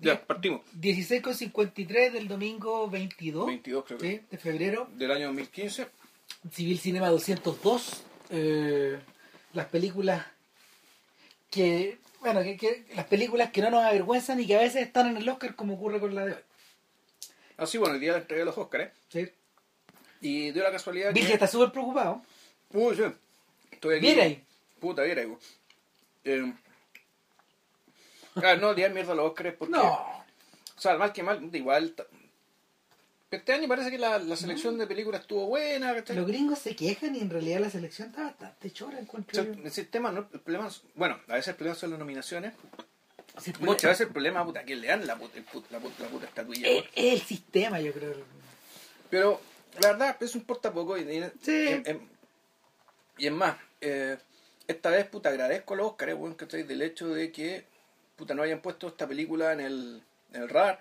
Ya, partimos. 16,53 del domingo 22, 22 creo que. ¿sí? de febrero. Del año 2015. Civil Cinema 202. eh, las películas que, bueno, que, que- las películas que no nos avergüenzan y que a veces están en el Oscar como ocurre con la de hoy. Así, bueno, el día de la entrega de los Oscars. ¿sí? Y dio la casualidad Virgil que. está súper preocupado. Uy, sí. Estoy aquí. Mira ahí. Puta, mira ahí. Eh, claro, no, día mierda a los Oscars porque. No. O sea, mal que mal, igual. Este año parece que la, la selección de películas estuvo buena. ¿cachai? Los gringos se quejan y en realidad la selección está bastante chora, O encuentro sea, yo. el sistema, no, el problema, es- bueno, a veces el problema son las nominaciones. Sí, pues, Muchas veces el problema, puta, que le dan la puta, put- la puta, la puta estatuilla. Es, es el sistema, yo creo. Pero la verdad, eso importa poco. Y, y- Sí. y es más, eh, esta vez, puta, agradezco a los Oscars, weón, ¿cachai? Del hecho de que, puta, no hayan puesto esta película en el, en el radar.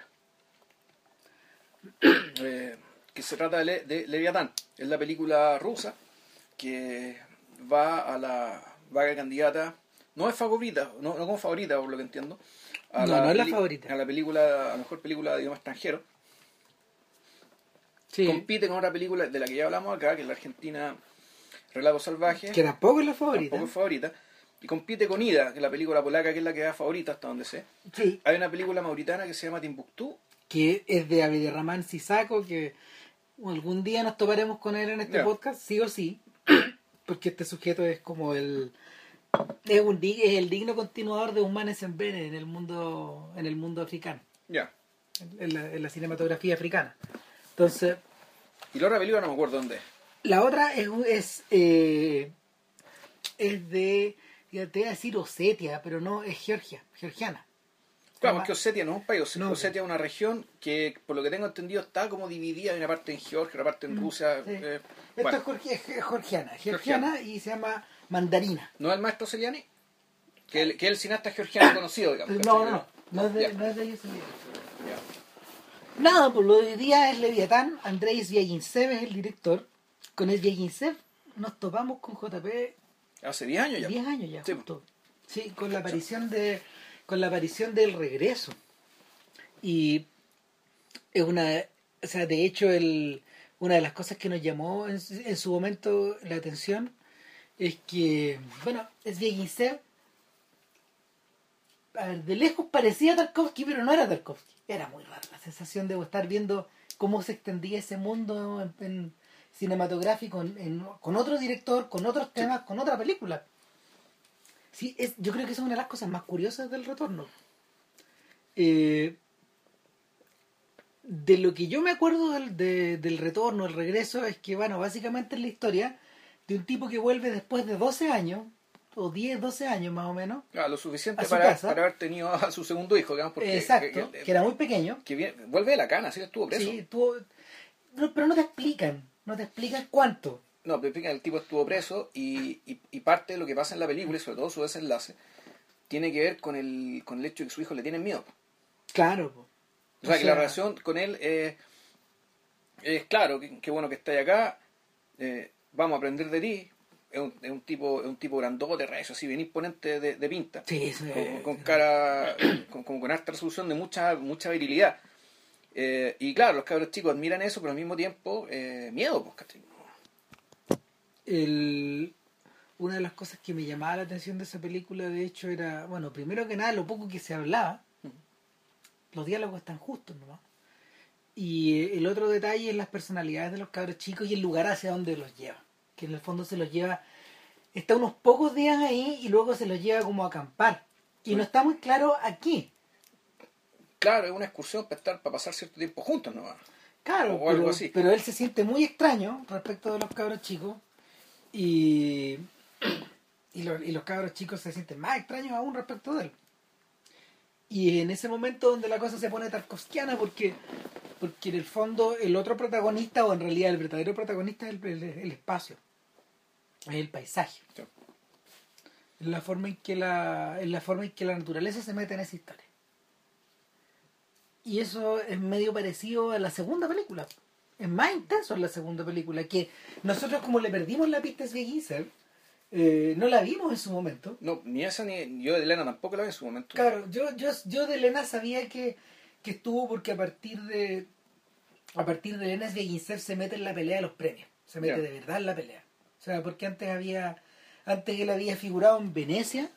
Eh, que se trata de, Le- de Leviatán. Es la película rusa que va a la vaga candidata. No es favorita, no, no como favorita, por lo que entiendo. a No, no es la favorita. A la película, a la mejor película de idioma extranjero. Sí. compite con otra película de la que ya hablamos acá, que es la Argentina Relato Salvaje, Que tampoco es la favorita. tampoco es favorita, y compite con Ida, que es la película polaca, que es la que da favorita hasta donde sé. Sí. Hay una película mauritana que se llama Timbuktu, que es de Abderrahman Sisako, que algún día nos toparemos con él en este podcast, sí o sí, porque este sujeto es como el es, un, es el digno continuador de Humanes en Bene en el mundo en el mundo africano, ya. en la, en la cinematografía africana. Entonces, Y la otra película no me acuerdo dónde es. la otra es es eh, es de te iba a decir Osetia, pero no es Georgia, georgiana. Claro, porque Osetia no es un país, Os- No, Osetia es una región que, por lo que tengo entendido, está como dividida, hay una parte en Georgia, una parte en Rusia. Mm, sí. eh, Esto bueno, es, georgiana, georgiana y se llama mandarina. ¿No es el maestro Celiani? Que, el- que es el cineasta georgiano conocido, digamos. No, no, no, no es de, Ya. no es de ellos. Nada, pues lo de hoy día es Leviatán, Andrei Zvyagintsev es el director. Con el Zvyagintsev nos topamos con JP Hace 10 años ya. 10 años ya, Sí. justo. Sí, con la aparición de con la aparición del regreso. Y es una, o sea, de hecho el una de las cosas que nos llamó en, su- en su momento la atención es que, bueno, Zvyagintsev a ver, de lejos parecía Tarkovsky, pero no era Tarkovsky. Era muy rara la sensación de estar viendo cómo se extendía ese mundo en- en cinematográfico en- en- con otro director, con otros temas, con otra película. Sí, es, yo creo que esa es una de las cosas más curiosas del retorno. Eh, de lo que yo me acuerdo del, de- del retorno, el regreso, es que, bueno, básicamente es la historia de un tipo que vuelve después de 12 años, o 10, 12 años más o menos. Claro, lo suficiente para, casa. para haber tenido a su segundo hijo, digamos, porque Exacto, que, que, era muy pequeño. que viene- vuelve de la cana, sí, estuvo preso. Sí, tuvo- no, pero no te explican, no te explican cuánto. No, pero explican, el tipo estuvo preso y, y, y parte de lo que pasa en la película, y sobre todo su desenlace, tiene que ver con el, con el hecho de que su hijo le tiene miedo. Claro, po. O sea, O que la relación con él es, es claro, que, que bueno que estáis acá, eh, vamos a aprender de ti. Es un, es un tipo es un tipo grandote, recio, así bien imponente de, de pinta. Sí, eso con, con cara, con, con, con harta resolución de mucha mucha virilidad. Eh, y claro, los cabros chicos admiran eso, pero al mismo tiempo, eh, miedo, pues, ¿cachai? el, una de las cosas que me llamaba la atención de esa película, de hecho, era, bueno, primero que nada, lo poco que se hablaba. Los diálogos están justos nomás. Y eh, el otro detalle es las personalidades de los cabros chicos y el lugar hacia donde los lleva. Que en el fondo se los lleva, está unos pocos días ahí y luego se los lleva como a acampar. Y no está muy claro aquí. Claro, es una excursión para estar, para pasar cierto tiempo juntos, ¿no? Claro, O algo pero, así. pero él se siente muy extraño respecto de los cabros chicos y, y, lo- y los cabros chicos se sienten más extraños aún respecto de él. Y en ese momento donde la cosa se pone tarkovskiana porque, porque en el fondo el otro protagonista o en realidad el verdadero protagonista es el, el- el espacio, es el paisaje. Sí. La forma en que la, es la forma en que la naturaleza se mete en esa historia. Y eso es medio parecido a la segunda película. Es más intenso en la segunda película. Que nosotros como le perdimos la pista a Svegintsev, Eh, no la vimos en su momento. No, ni esa ni yo de Elena tampoco la vi en su momento. Claro, yo, yo, yo de Elena sabía que, que estuvo porque a partir de a partir de Elena Sviginsev se mete en la pelea de los premios. Se mete de verdad en la pelea. O sea, porque antes había antes él había figurado en Venecia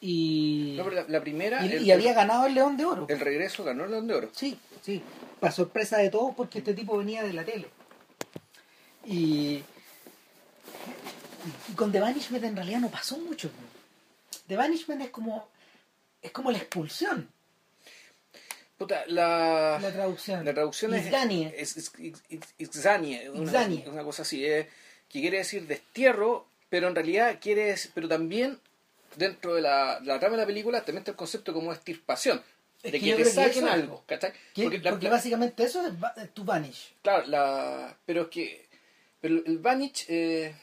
y, No, pero la, la primera, y, el, y había ganado el León de Oro. el regreso ganó el León de Oro. Sí, sí. Para sorpresa de todos, porque este tipo venía de la tele. Y, y con The Banishment en realidad no pasó mucho. The Banishment es como es como la expulsión, Puta, la, la traducción. la traducción es, Isganie. es, es, es- una, cosa así, eh, que quiere decir destierro, pero en realidad quiere pero también dentro de la, trama de la película también está el concepto como extirpación, Es de que que, te que saquen es. algo, ¿cachai? Que- Porque porque la- la- básicamente eso es to vanish. Claro, la, pero es que pero el vanish, eh,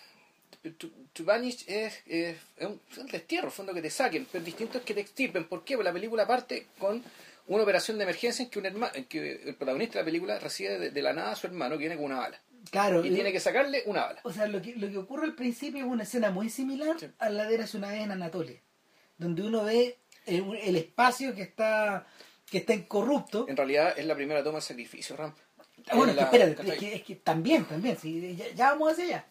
to vanish es, es, es un, un destierro, fondo que te saquen, pero distinto es que te extirpen. ¿Por qué? Porque la película parte con una operación de emergencia en que, un herma- en que el protagonista de la película recibe de, de la nada a su hermano que viene con una bala. Claro. Y tiene que sacarle una bala. O sea, lo que, lo que ocurre al principio es una escena muy similar Sí. a la de Eras una vez en Anatolia, donde uno ve el, el espacio que está que está incorrupto. En realidad es la primera toma del sacrificio, Ram. Ah, bueno, Es la- espérate, es que, es que también, también, sí, ya, ya vamos hacia allá.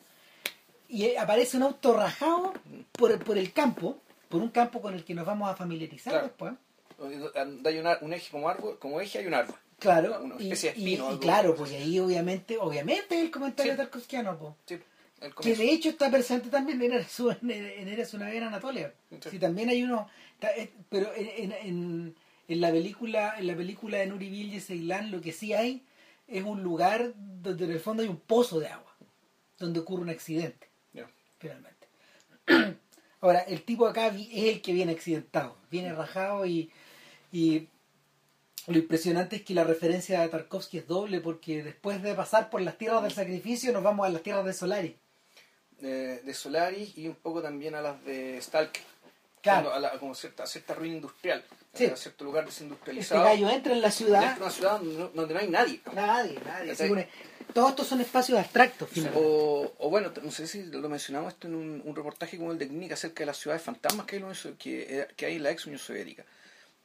Y eh, aparece un auto rajado por, por el campo, por un campo con el que nos vamos a familiarizar Claro. después. Hay una- un eje como árbol, como eje hay un árbol. Claro, Una y, de y- espino, y claro, pues ahí obviamente, obviamente el comentario Sí. tarkovskiano, pues. Sí, Que de hecho está presente también en Eres una, en Eres una vez en Anatolia. Sí. Sí, también hay uno, está- eh, pero en, en, en- en la película, en la película de Nuri Bilge Ceylan lo que sí hay es un lugar donde en el fondo hay un pozo de agua, donde ocurre un accidente, Ya. finalmente. Ahora, el tipo acá es el que viene accidentado, viene rajado y, y lo impresionante es que la referencia a Tarkovsky es doble porque después de pasar por las tierras del sacrificio nos vamos a las tierras de Solari. de, de Solaris y un poco también a las de Stalker. Claro. A, la, como cierta, a cierta ruina industrial, Sí. a cierto lugar Este desindustrializado. gallo entra en la ciudad. de una ciudad donde no, donde no hay nadie. Nadie, nadie. ¿Cachai? según- Todos estos son espacios abstractos, finalmente. O, o bueno, no sé si lo mencionamos esto en un, un reportaje como el de Clínica acerca de las ciudades fantasmas que hay en, que, que hay en la ex Unión Soviética.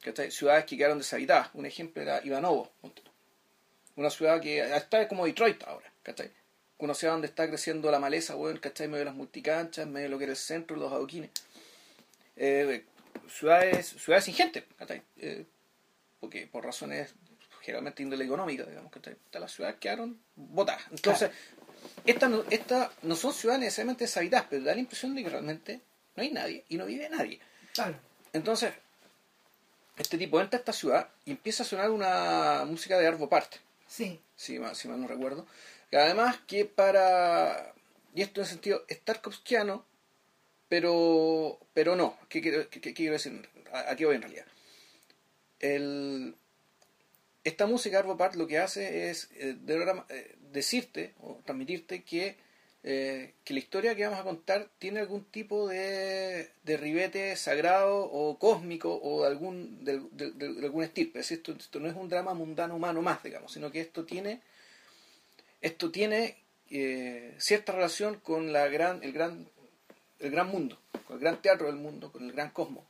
¿Cachai? Ciudades que quedaron deshabitadas. Un ejemplo era Ivanovo. Una ciudad que está como Detroit ahora. ¿cachai? Una ciudad donde está creciendo la maleza, bueno, ¿cachai? En medio de las multicanchas, en medio de lo que era el centro, los adoquines. Eh, ciudades, ciudades sin gente, ¿cachai? Eh, porque por razones generalmente índole económica, digamos, ¿cachai? Las ciudades quedaron botadas. Entonces, estas no, esta no son ciudades necesariamente deshabitadas, pero da la impresión de que realmente no hay nadie y no vive nadie. Claro. Entonces, este tipo entra a esta ciudad y empieza a sonar una música de Arvo Part, Sí. si mal, si mal no recuerdo. Y además que para, y esto en sentido, es tarkovskiano, pero, pero no. ¿Qué quiero, qué- qué quiero decir? ¿A, a qué voy en realidad? El, esta música Arvo Part lo que hace es eh, de eh, decirte o transmitirte que, eh, que la historia que vamos a contar tiene algún tipo de, de ribete sagrado o cósmico o de algún, de, de- algún estirpe. Es decir, esto, esto no es un drama mundano humano más, digamos, sino que esto tiene, esto tiene eh, cierta relación con la gran, el, gran, el gran mundo, con el gran teatro del mundo, con el gran cosmos.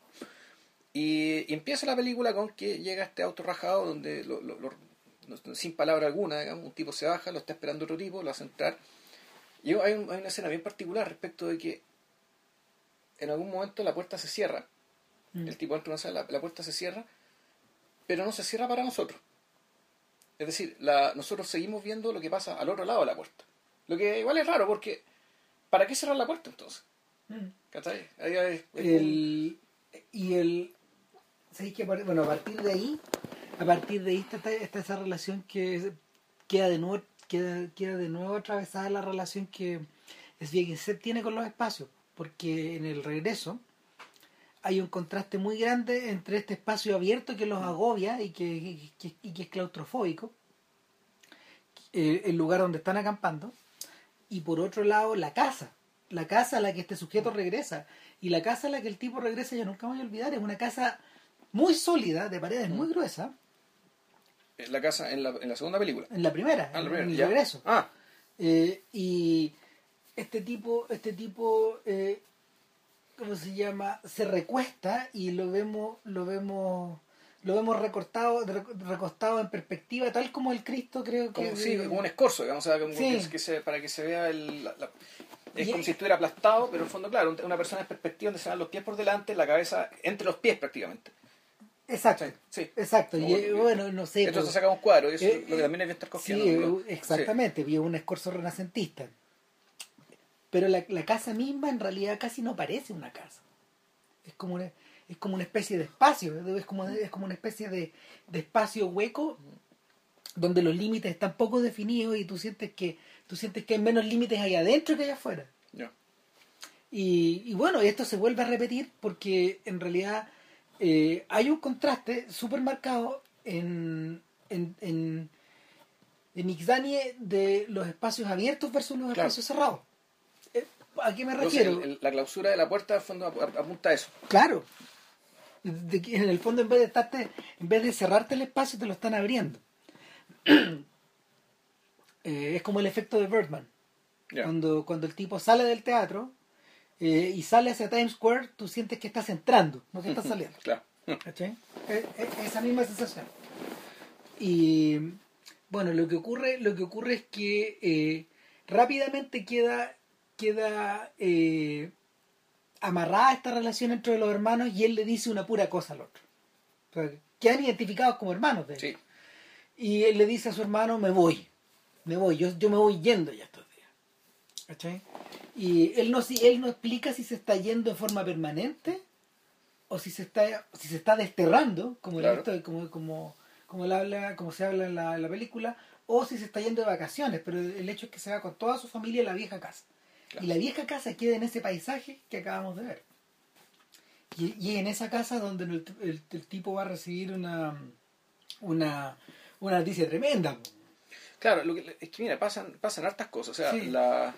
Y, empieza la película con que llega este auto rajado donde, lo- lo- sin palabra alguna, digamos, un tipo se baja, lo está esperando otro tipo, lo hace entrar. Y hay, un- hay una escena bien particular respecto de que en algún momento la puerta se cierra, Mm. el tipo entra en una sala, la, la puerta se cierra, pero no se cierra para nosotros. Es decir, la, nosotros seguimos viendo lo que pasa al otro lado de la puerta. Lo que igual es raro, porque ¿para qué cerrar la puerta entonces? Mm. ¿Cachai? Ahí El, y el. ¿sabéis que Bueno, a partir de ahí, a partir de ahí está, está esa relación que queda de nuevo, queda, queda de nuevo atravesada la relación que Sviegensep tiene con los espacios, porque en el regreso hay un contraste muy grande entre este espacio abierto que los agobia y que, y que, y que es claustrofóbico, eh, el lugar donde están acampando, y por otro lado la casa, la casa a la que este sujeto regresa, y la casa a la que el tipo regresa yo nunca me voy a olvidar, es una casa muy sólida, de paredes muy gruesas, en la casa, en la, en la segunda película. en la primera, Ah, la en primera, el ya. regreso. Ah, Eh, y este tipo, este tipo eh, ¿cómo se llama? Se recuesta y lo vemos, lo vemos, lo vemos recortado, recostado en perspectiva, tal como el Cristo creo que. Como, sí, como un escorzo, digamos, o sea, como Sí. que, se, para que se vea el. la- la- es Y- como si estuviera aplastado, pero en el fondo, claro, un- una persona en perspectiva donde se van los pies por delante, la cabeza entre los pies prácticamente. Exacto, Sí. exacto. Y bueno, no sé. Entonces pues, saca un cuadro, eso eh, lo que también es bien Sí, eh, exactamente, vi un escorzo renacentista. Pero la, la casa misma en realidad casi no parece una casa. Es como una, es como una especie de espacio, es como, es como una especie de, de espacio hueco donde los límites están poco definidos y tú sientes que tú sientes que hay menos límites ahí adentro que allá afuera. Sí. Y, y bueno, esto se vuelve a repetir porque en realidad eh, hay un contraste súper marcado en, en, en, en Ixdanie de los espacios abiertos versus los Claro. espacios cerrados. Eh, ¿A qué me Entonces, refiero? el- el- la clausura de la puerta, al fondo, ap- ap- apunta a eso. Claro. De que en el fondo en vez de estarte, en vez de cerrarte el espacio te lo están abriendo. Eh, es como el efecto de Birdman. Cuando, cuando el tipo sale del teatro eh, y sale hacia Times Square, tú sientes que estás entrando, no que estás saliendo. Claro. ¿Cachai? Eh, eh, esa misma sensación. Y bueno, lo que ocurre, lo que ocurre es que eh, rápidamente queda, queda eh, amarrada esta relación entre los hermanos y él le dice una pura cosa al otro. O sea, quedan identificados como hermanos de hecho. Sí. Y él le dice a su hermano, me voy, me voy, yo, yo me voy yendo ya estos días. ¿Cachai? Y él no, si- él no explica si se está yendo en forma permanente o si se está, si se está desterrando, como, Claro. esto- como, como, como, él habla, como se habla en la, en la película, o si se está yendo de vacaciones, pero el hecho es que se va con toda su familia a la vieja casa. Claro. Y la vieja casa queda en ese paisaje que acabamos de ver. Y, y en esa casa donde el, el- el tipo va a recibir una, una, una noticia tremenda. Claro, lo que, es que mira, pasan, pasan hartas cosas. O sea, Sí. la,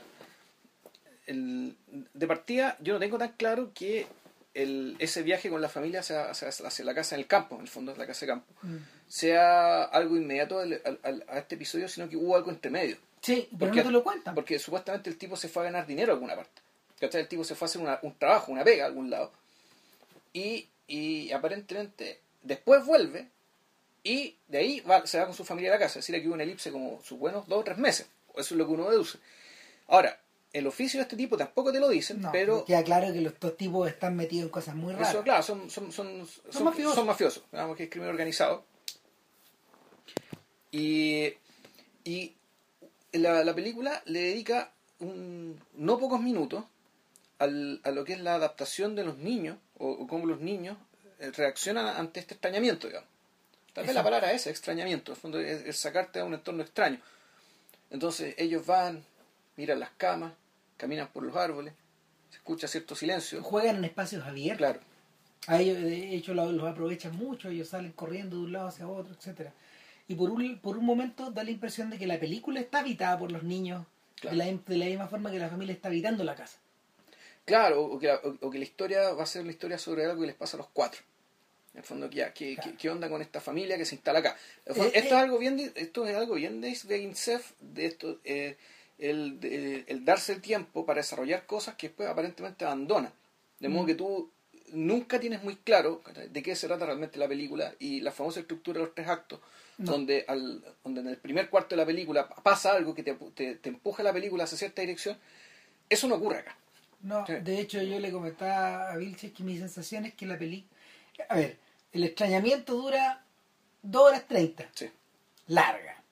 el, de partida, yo no tengo tan claro que el, ese viaje con la familia hacia, hacia, hacia la casa en el campo, en el fondo es la casa de campo, sea algo inmediato al- al- al- a este episodio, sino que hubo algo entre medio. Sí, pero Porque- no te lo cuentan. Porque supuestamente el tipo se fue a ganar dinero a alguna parte. ¿Cachai? El tipo se fue a hacer una- un trabajo, una pega a algún lado. Y, y aparentemente después vuelve y de ahí va- se va con su familia a la casa. Es decir, aquí hubo una elipse como sus buenos dos o tres meses. Eso es lo que uno deduce. Ahora, el oficio de este tipo tampoco te lo dicen, No, pero queda claro que los dos tipos están metidos en cosas muy raras. eso, claro, son, son, son, son, mafiosos. son mafiosos. Digamos que es crimen organizado. Y, y la, la película le dedica un, no pocos minutos al, a lo que es la adaptación de los niños, o, o cómo los niños eh, reaccionan ante este extrañamiento, digamos. Tal vez la palabra es extrañamiento, en el fondo es, es sacarte a un entorno extraño. Entonces ellos van, miran las camas, caminan por los árboles, se escucha cierto silencio. Juegan en espacios abiertos. Claro, A ellos, de hecho, lo- los aprovechan mucho, ellos salen corriendo de un lado hacia otro, etcétera Y por un, por un momento da la impresión de que la película está habitada por los niños Claro. de, la, de la misma forma que la familia está habitando la casa. Claro, o que, la, o- o que la historia va a ser una historia sobre algo que les pasa a los cuatro. En el fondo, ya, ¿qué, Claro. qué, qué onda con esta familia que se instala acá? Fondo, Eh, esto, eh. es algo bien, esto es algo bien de, de Insef, de esto, eh, el, de- el darse el tiempo para desarrollar cosas que después aparentemente abandona. De modo Mm. que tú nunca tienes muy claro de qué se trata realmente la película y la famosa estructura de los tres actos, No. donde, al, donde en el primer cuarto de la película pasa algo que te, te, te empuja la película hacia cierta dirección, eso no ocurre acá. No, Sí. de hecho yo le comentaba a Vilches que mi sensación es que la película... A ver, el extrañamiento dura 2 horas 30. Sí. larga.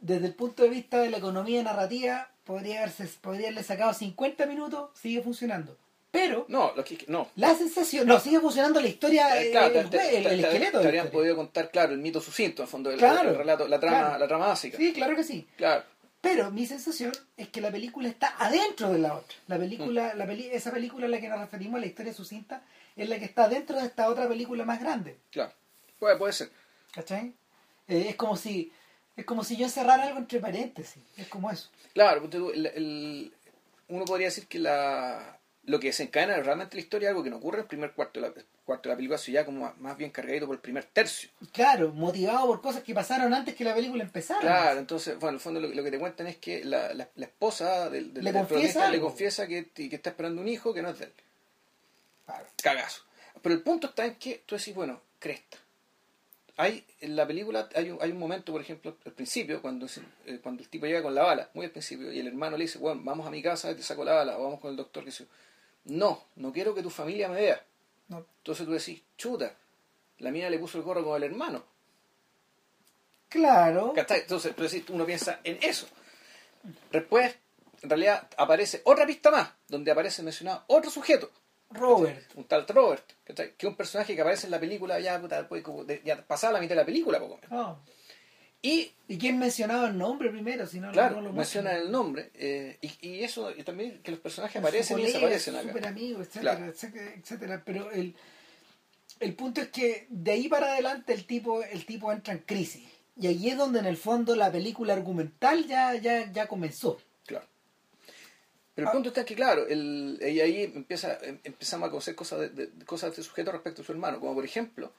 Desde el punto de vista de la economía narrativa, podría haberse, podría haberle sacado 50 minutos, sigue funcionando. Pero No, lo que, no, la sensación, no, sigue funcionando la historia, Eh, eh, claro, el, te- te- el- el te- esqueleto. te de la habrían podido contar, claro, el mito sucinto, en el fondo, el, Claro, el relato, la trama, claro. la trama básica. Sí, claro que sí. Claro, Pero mi sensación es que la película está adentro de la otra. La Mm. película, la peli- esa película a la que nos referimos, la historia sucinta, es la que está dentro de esta otra película más grande. claro. Puede, puede ser. ¿Cachai? Eh, es como si es como si yo encerrara algo entre paréntesis. Es como eso. Claro, tú, el- el- uno podría decir que la, lo que desencadena realmente la historia es algo que no ocurre en el primer cuarto de la, cuarto de la película, sino ya como más- bien cargadito por el primer tercio. Claro, motivado por cosas que pasaron antes que la película empezara. Claro, entonces, bueno, en el fondo lo, lo que te cuentan es que la, la, la esposa del, del, Le del confiesa le confiesa que, que está esperando un hijo que no es de él. Claro. Cagazo. Pero el punto está en que tú decís, bueno, cresta. Hay, en la película hay un, hay un momento, por ejemplo, al principio, cuando, eh, cuando el tipo llega con la bala, muy al principio, y el hermano le dice, bueno, vamos a mi casa, te saco la bala, o vamos con el doctor, que dice, no, no quiero que tu familia me vea. No. Entonces tú decís, chuta, la mina le puso el gorro con el hermano. Claro. Entonces tú decís, uno piensa en eso. Después, en realidad, aparece otra pista más, donde aparece mencionado otro sujeto, Robert. un tal Robert, que es un personaje que aparece en la película ya, ya pasada la mitad de la película, poco menos. No. Y, ¿Y quién mencionaba el nombre primero? Si no, claro, no lo muestran. el nombre, eh, y, y eso, y también que los personajes aparecen y desaparecen su acá. super amigo, etcétera, Claro. etcétera, etcétera. Pero el, el punto es que de ahí para adelante el tipo, el tipo entra en crisis. Y ahí es donde en el fondo la película argumental ya, ya, ya comenzó. Pero el Ah. punto está que, claro, el, y ahí empieza, em- empezamos a conocer cosas de, de- cosas de este sujeto respecto a su hermano, como por ejemplo,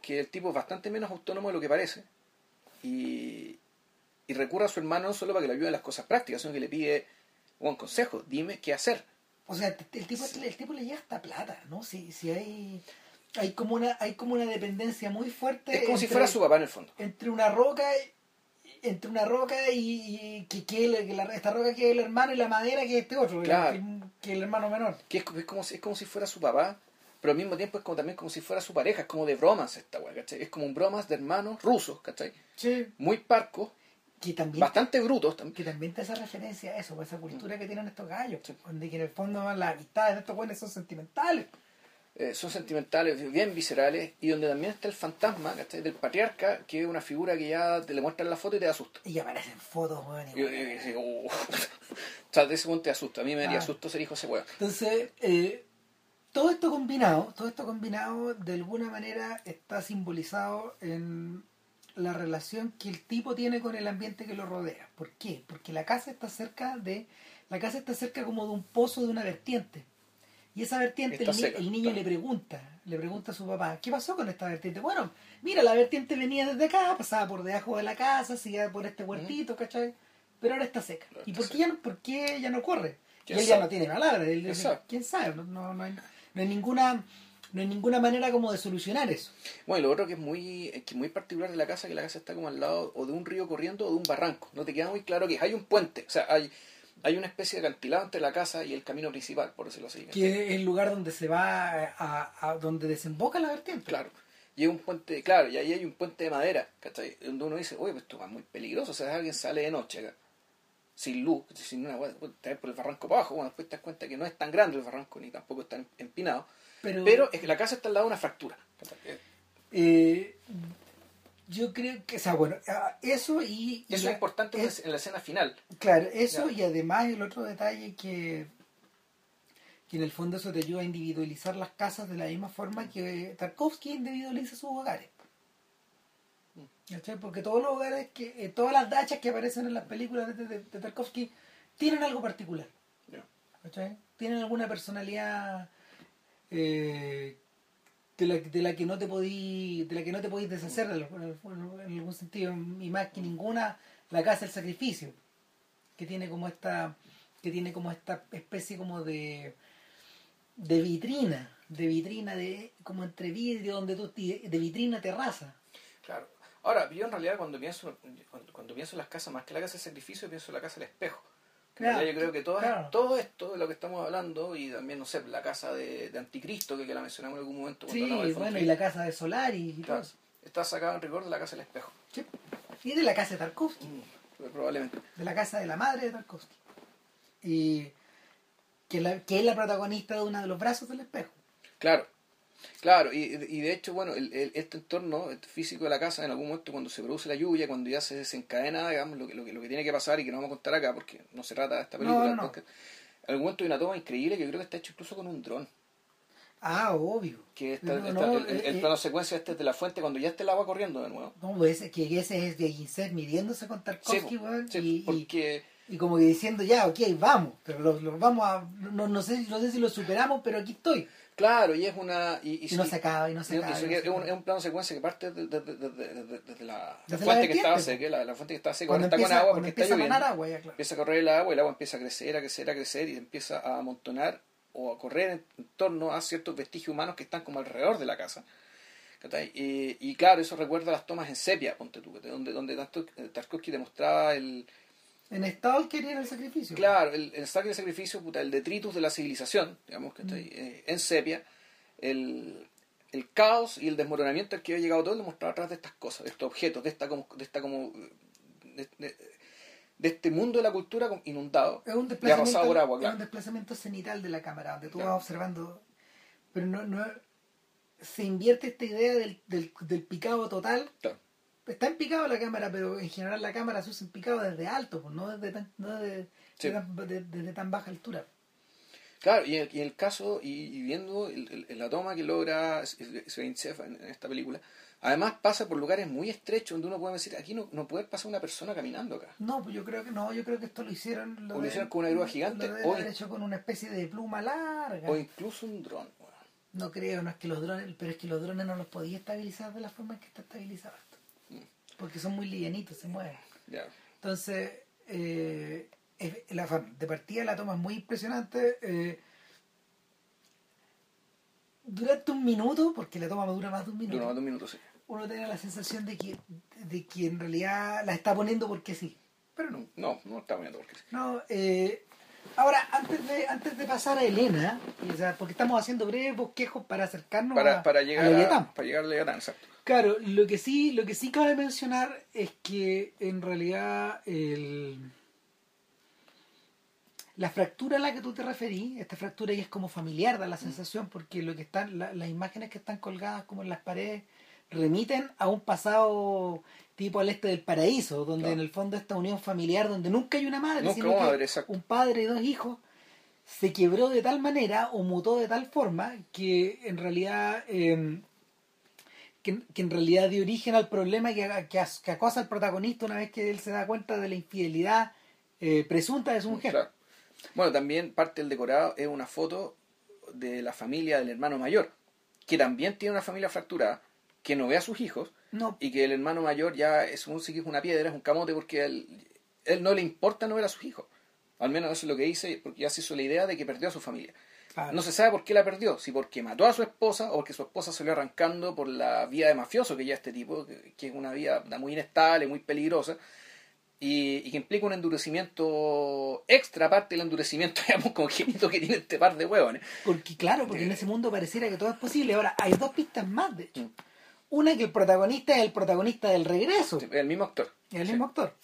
que el tipo es bastante menos autónomo de lo que parece y, y recurre a su hermano no solo para que le ayude en las cosas prácticas, sino que le pide un consejo, dime qué hacer. O sea, el tipo, el tipo le llega hasta plata, ¿no? Si, si hay, hay como una, hay como una dependencia muy fuerte. Es como si entre- fuera su papá en el fondo. entre una roca entre una roca y, y que, que, que la- esta roca que es el hermano y la madera que es este otro que- Claro. que, que el hermano menor Que es, co- es como, si- es como si fuera su papá, pero al mismo tiempo es como, también como si fuera su pareja, es como de bromas esta weá, ¿cachai? Es como un bromas de hermanos rusos, ¿cachai? sí. Muy parcos, que también bastante brutos también. que también te hace referencia a eso a esa cultura que tienen estos gallos donde que en el fondo las amistades de estos buenos son sentimentales eh, son sentimentales, bien viscerales, y donde también está el fantasma ¿cachai? del patriarca, que es una figura que ya te le muestran la foto y te asusta. y aparecen fotos weón, y- Y digo, "Uh". o sea, de ese momento te asusta. A mí me daría Ah. susto ser hijo de ese weón. entonces eh, todo esto combinado todo esto combinado de alguna manera está simbolizado en la relación que el tipo tiene con el ambiente que lo rodea. ¿Por qué? Porque la casa está cerca de la casa está cerca como de un pozo de una vertiente. Y esa vertiente el, ni- seca, el niño está. le pregunta, le pregunta a su papá, ¿qué pasó con esta vertiente? Bueno, mira, la vertiente venía desde acá, pasaba por debajo de la casa, seguía por este huertito, ¿cachai? Pero ahora está seca. Ahora ¿Y está por qué, ya no, por qué ya no corre? Y ¿Quién él ya no tiene palabra, él ¿Quién dice, sabe? ¿quién sabe? No, no, no hay, no hay ninguna no hay ninguna manera como de solucionar eso. Bueno, y lo otro que es muy, es que muy particular de la casa, que la casa está como al lado o de un río corriendo o de un barranco. No te queda muy claro que. Hay un puente, o sea, hay, hay una especie de acantilado entre la casa y el camino principal, por decirlo así. Que es el lugar donde se va a, a- donde desemboca la vertiente. Claro. Y es un puente, claro, y ahí hay un puente de madera, ¿cachai? Donde uno dice, oye, pues esto va muy peligroso, o sea, alguien sale de noche acá, sin luz, sin una hueá, te vas por el barranco para abajo, bueno, después te das cuenta que no es tan grande el barranco, ni tampoco es tan empinado, Pero, pero es que la casa está al lado de una fractura. eh, yo creo que, o sea, bueno, ah, eso y... Eso la- es importante es- en la escena final. Claro, eso Ya. y además el otro detalle que, que en el fondo eso te ayuda a individualizar las casas de la misma forma que Tarkovsky individualiza sus hogares. ¿Cachai? Porque todos los hogares, que eh, todas las dachas que aparecen en las películas de, de- de Tarkovsky tienen algo particular. ¿cachai? Tienen alguna personalidad eh, de, la, de la que no te podí, de la que no te podís deshacer en, algún sentido y más que ninguna la casa del sacrificio que tiene como esta que tiene como esta especie como de de vitrina de vitrina de como entre vidrio donde tú de vitrina terraza Claro. Ahora, yo en realidad cuando pienso, cuando, cuando pienso en las casas, más que la casa de sacrificio, pienso en la casa del espejo. Claro, yo creo que todo, claro. todo esto de lo que estamos hablando, y también, no sé, la casa de, de Anticristo, que, que la mencionamos en algún momento. sí bueno y la casa de Solari y todo claro, eso está sacado en rigor de la casa del espejo. Sí. y de la casa de Tarkovsky Mm, Probablemente. de la casa de la madre de Tarkovsky. Y que, la- que es la protagonista de uno de los brazos del espejo. Claro, claro, y, y de hecho, bueno, el, el- este entorno físico de la casa, en algún momento cuando se produce la lluvia, cuando ya se desencadena, digamos, lo que, lo que, lo que tiene que pasar y que no vamos a contar acá porque no se trata de esta película, No, no, en algún momento hay una toma increíble que yo creo que está hecha incluso con un dron. Ah, obvio. Que está, No, está- no, el, el- eh, el eh, plano secuencia este es de la fuente cuando ya está el agua corriendo de nuevo. No, pues ese, que ese es de Ginseng midiéndose con Sí, Tarkovsky, weón, sí, y, y, porque y como que diciendo, ya, ok, vamos, pero lo, lo vamos a, no, no, sé, no sé si lo superamos, pero aquí estoy. Claro, y es una y, y- Y no y- se acaba, y no se y- y acaba. y no es, un, es un plano secuencia que parte desde de, la, fuente que estaba seca, la, la fuente que estaba seca, Cuando está empieza, con agua porque está empieza a lloviendo. manar agua, ya, claro. Empieza a correr el agua, el agua empieza a crecer, a crecer, a crecer y empieza a amontonar o a correr en, en torno a ciertos vestigios humanos que están como alrededor de la casa. Y, y claro, eso recuerda las tomas en sepia, ponte tú, donde, donde tanto- eh, Tarkovsky demostraba el, En Estado quería el sacrificio. Claro, el, el saque de sacrificio, puta, el detritus de la civilización, digamos que está ahí, eh, en sepia, el, el caos y el desmoronamiento al que había llegado todo lo mostraba atrás de estas cosas, de estos objetos, de esta como, de esta como de, de- de este mundo de la cultura inundado Es un y arrasado por agua, es un desplazamiento cenital de la cámara, donde tú Claro. vas observando. Pero no, no se invierte esta idea del, del, del picado total. Claro. Está en picado la cámara, pero en general la cámara se usa en picado desde alto, pues, no desde tan, no desde, Sí. desde tan baja altura. Claro, y en, el caso, y, viendo el- el- la toma que logra Sveintsef en, en esta película, además pasa por lugares muy estrechos donde uno puede decir, aquí no, no puede pasar una persona caminando acá. No, pues yo creo que no, yo creo que esto lo hicieron. O lo hicieron con una grúa gigante, Lo o- hecho con una especie de pluma larga. O incluso un dron. weón. No creo, no es que los drones, pero es que los drones no los podía estabilizar de la forma en que está estabilizado. Porque son muy livianitos, se mueven. Entonces, eh, es- la, de partida la toma es muy impresionante. eh, durante un minuto, porque la toma dura más de un minuto, Dura más de un minuto, sí. uno tiene la sensación de que, de que en realidad la está poniendo porque sí. Pero no. No, no está poniendo porque sí. No, eh, ahora, antes de, antes de pasar a Elena, o sea, porque estamos haciendo breves bosquejos para acercarnos Para, a, para llegar a, Leviatán. para llegar a Leviatán, exacto. Claro, lo que sí, lo que sí cabe mencionar es que en realidad el, la fractura a la que tú te referí, esta fractura ya es como familiar, da la sensación, porque lo que están, la- las imágenes que están colgadas como en las paredes remiten a un pasado tipo al este del paraíso, donde Claro. en el fondo esta unión familiar, donde nunca hay una madre, Nunca sino que exacto. un padre y dos hijos, se quebró de tal manera o mutó de tal forma que en realidad eh, que, que en realidad dio origen al problema que, que, acosa al protagonista una vez que él se da cuenta de la infidelidad eh, presunta de su mujer. Claro. Bueno, también parte del decorado es una foto de la familia del hermano mayor, que también tiene una familia fracturada, que no ve a sus hijos, No, y que el hermano mayor ya es un, sí que es una piedra, es un camote, porque él, él no le importa no ver a sus hijos. Al menos eso es lo que dice, porque ya se hizo la idea de que perdió a su familia. claro. No se sabe por qué la perdió, si porque mató a su esposa o porque su esposa salió arrancando por la vía de mafioso que ya este tipo, que, que es una vía muy inestable, muy peligrosa, y, y que implica un endurecimiento extra, aparte del endurecimiento, digamos, congénito que tiene este par de huevones. porque claro, porque en ese mundo pareciera que todo es posible. Ahora, hay dos pistas más, de hecho. Una que el protagonista es el protagonista del regreso. El mismo actor. El mismo actor.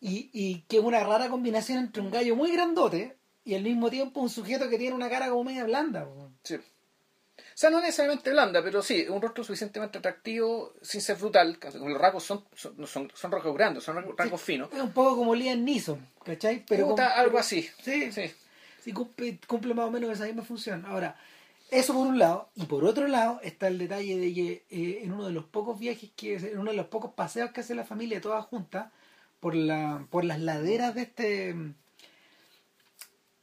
Y, y que es una rara combinación entre un gallo muy grandote y al mismo tiempo un sujeto que tiene una cara como media blanda. po. Sí. O sea, no necesariamente blanda, pero sí, un rostro suficientemente atractivo, sin ser brutal. Los rasgos son, son, son, son rasgos grandes, son rasgos, finos. Es un poco como Liam Neeson, ¿cachai? Puta, con- algo así. Sí, Sí. sí cumple, cumple más o menos esa misma función. Ahora, eso por un lado, y por otro lado está el detalle de que eh, en uno de los pocos viajes que, en uno de los pocos paseos que hace la familia toda junta por la, por las laderas de este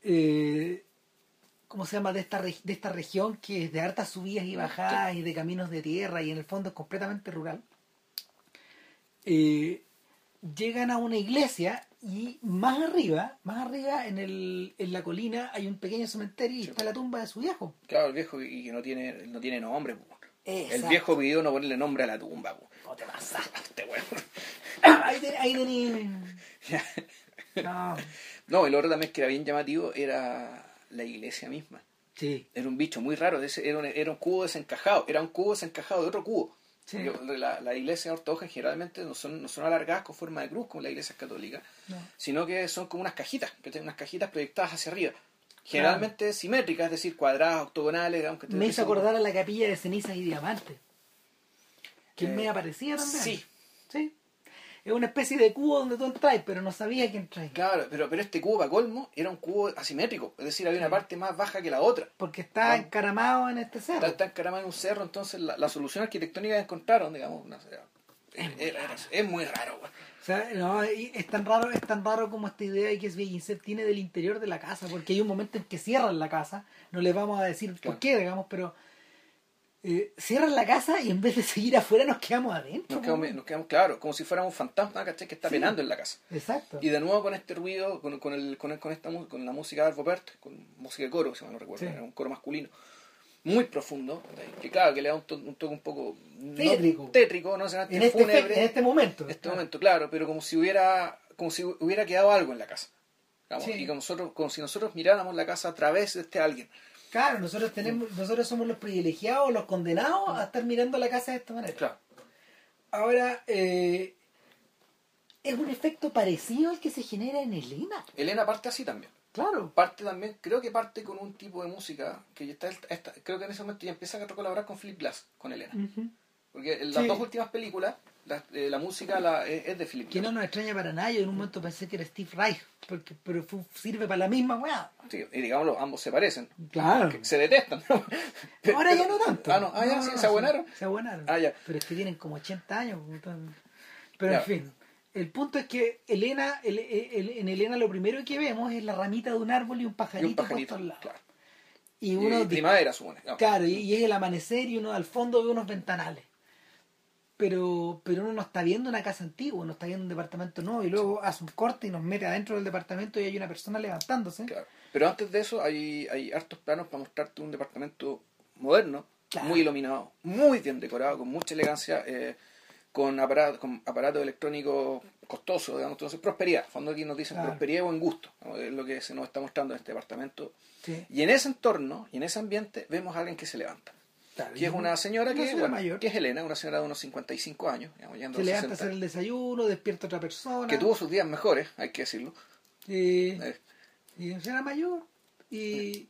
eh, ¿cómo se llama? de esta de esta región que es de hartas subidas y bajadas y de caminos de tierra y en el fondo es completamente rural. Eh, llegan a una iglesia y más arriba, más arriba en, el, en la colina hay un pequeño cementerio y está la tumba de su viejo. Claro, el viejo y que no tiene, no tiene nombre. El viejo pidió no ponerle nombre a la tumba. po. No te pasaste. Este weón. Ahí, ahí tení- No, No, y lo otro también que era bien llamativo era la iglesia misma. sí, Era un bicho muy raro, era un, era un cubo desencajado, era un cubo desencajado de otro cubo. Sí. La, la iglesia ortodoxa generalmente no son, no son alargadas con forma de cruz como la iglesia católica, no. sino que son como unas cajitas, que tienen unas cajitas proyectadas hacia arriba. Generalmente simétricas, es decir, cuadradas, octogonales. Aunque Me hizo acordar a la capilla de cenizas y diamantes. Que Eh, me aparecía también. sí. Sí. Es una especie de cubo donde tú entras, pero no sabía quién trae. Claro, pero, pero este cubo para colmo era un cubo asimétrico, es decir, había una parte más baja que la otra. Porque está Ah. encaramado en este cerro. Está, está encaramado en un cerro, entonces la, la solución arquitectónica que encontraron, digamos, era- es muy raro. güey. O sea, no, es tan raro, es tan raro como esta idea que Sveginsev tiene del interior de la casa, porque hay un momento en que cierran la casa, no les vamos a decir por qué, digamos, pero eh, cierran la casa y en vez de seguir afuera nos quedamos adentro. Nos quedamos, nos quedamos claro, como si fuéramos un fantasma, ¿cachai? Que está Sí. penando en la casa. Exacto. Y de nuevo con este ruido, con, con, el, con, el- con esta, con la música de Pärt, con música de coro, si mal no recuerdo, Sí. era un coro masculino, muy profundo, que claro, que le da un, to- un toque un poco... no- Tétrico. tétrico, no sé, en, este, fúnebre, en este momento. en este momento, claro, pero como si hubiera como si hubiera quedado algo en la casa. digamos, Sí. Y como, nosotros, como si nosotros miráramos la casa a través de este alguien. Claro, nosotros tenemos, nosotros somos los privilegiados, los condenados a estar mirando la casa de esta manera. Claro. Ahora, eh, es un efecto parecido al que se genera en Elena. Elena parte así también. Claro. Parte también, creo que parte con un tipo de música que ya está, está- creo que en ese momento ya empieza a colaborar con Philip Glass, con Elena. Porque en las Sí. dos últimas películas, la, eh, la música la, es, es de Philip Que no nos extraña para nada. Yo en un momento pensé que era Steve Reich, porque, pero fu- sirve para la misma weá. Sí, y digámoslo, ambos se parecen. Claro. Que se detestan. ¿no? Ahora ya no tanto. Ah, no, ah, ya, sí, se abuenaron. Se abuenaron. Ah, ya. Pero es que tienen como 80 años. entonces- Pero Ya. en fin. El punto es que Elena, el- el- en Elena lo primero que vemos es la ramita de un árbol y un Y pajarito, un pajarito, puesto al lado. claro. Y Y, uno primavera, supone. No. Claro, y, y es el amanecer y uno al fondo ve unos ventanales. Pero, pero uno no está viendo una casa antigua, no está viendo un departamento nuevo y luego hace un corte y nos mete adentro del departamento y hay una persona levantándose. Claro. Pero antes de eso hay, hay hartos planos para mostrarte un departamento moderno, Claro. muy iluminado, muy bien decorado, con mucha elegancia, eh, con aparatos con aparatos electrónicos costosos, digamos, entonces prosperidad. Fondo aquí nos dicen Claro. prosperidad o buen gusto, ¿no? es lo que se nos está mostrando en este departamento. Sí, Y en ese entorno, y en ese ambiente, vemos a alguien que se levanta. Claro. Que es una señora Una que, señora bueno, mayor. que es Elena, una señora de unos 55 años, digamos, se a levanta a 60, hacer el desayuno, despierta otra persona. que tuvo sus días mejores, hay que decirlo. eh, Eh, y es señora mayor. Y,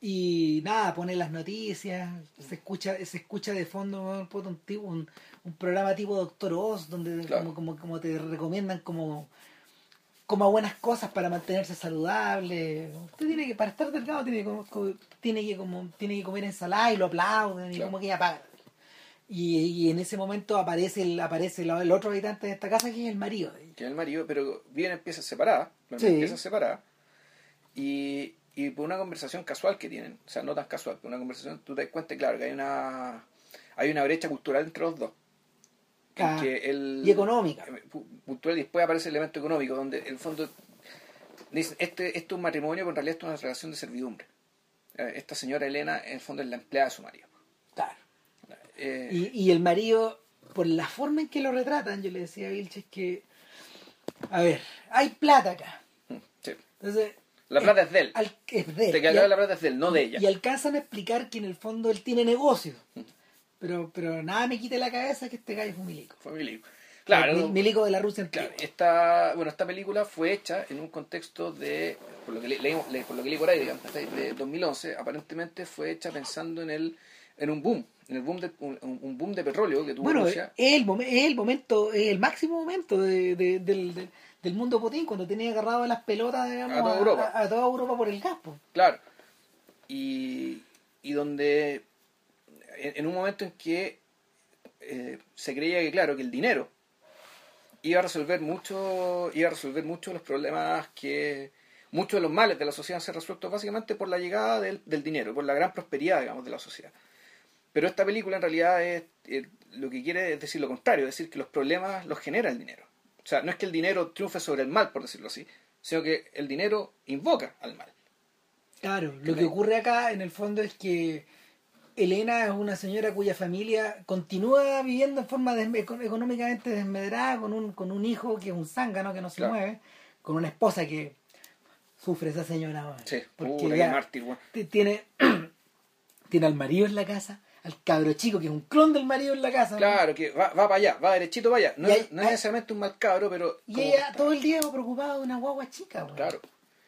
y nada, pone las noticias, se escucha se escucha de fondo un, un, un, un programa tipo Doctor Oz, donde Claro. como, como, como te recomiendan como como buenas cosas para mantenerse saludable. Usted tiene que, para estar delgado, tiene que, como- tiene que, como, tiene que comer ensalada y lo aplauden y como que paga. Y, y en ese momento aparece el, aparece el, otro habitante de esta casa que es el marido que es el marido, pero bien empieza separada, Sí. empieza separada, y, y por una conversación casual que tienen, o sea, no tan casual, pero una conversación, tú te das cuenta, claro, que hay una hay una brecha cultural entre los dos. Ah, que y económica. Cultural y después aparece el elemento económico, donde en el fondo dicen, este, esto es un matrimonio, pero en realidad esto es una relación de servidumbre. Eh, Esta señora Elena, en el fondo, es la empleada de su marido. Claro. Eh, Y, y el marido, por la forma en que lo retratan, yo le decía a Vilches que, a ver, hay plata acá. sí. Entonces, La plata es de él. al- es de él. Te al- la plata es de él, no de ella. Y alcanzan a explicar que en el fondo él tiene negocios. Mm. Pero, pero nada me quite la cabeza que este gallo es un milico. Fue milico. Claro, Mi- milico de la Rusia antigua. Claro, esta, bueno, esta película fue hecha en un contexto de, por lo que le, por lo que leí por ahí, digamos, de 2011, aparentemente fue hecha pensando en el, en un boom, en el boom de, un, un boom de petróleo que tuvo Bueno, Rusia. es el, es el momento, es el máximo momento de- de- del, del- del mundo Putin cuando tenía agarrado las pelotas digamos, A toda Europa. a- a toda Europa por el gas. Claro. Y, y donde, en, en un momento en que eh, se creía que, claro, que el dinero iba a resolver mucho, iba a resolver mucho los problemas que, muchos de los males de la sociedad se han resuelto básicamente por la llegada del, del dinero, por la gran prosperidad, digamos, de la sociedad. Pero esta película en realidad es, eh, lo que quiere es decir lo contrario, es decir que los problemas los genera el dinero. O sea, no es que el dinero triunfe sobre el mal, por decirlo así, sino que el dinero invoca al mal. Claro, lo Que ocurre acá en el fondo es que Elena es una señora cuya familia continúa viviendo en forma desme- eco- económicamente desmedrada con un, con un hijo que es un zángano que no se Claro. mueve, con una esposa que sufre esa señora. Sí, porque qué ya mártir, tiene, tiene al marido en la casa, al cabro chico que es un clon del marido en la casa. Claro, que va, va para allá, va derechito para allá. No, es, hay- no es hay- necesariamente un mal cabro, pero... Y ella todo el día preocupada de una guagua chica. weón. Claro.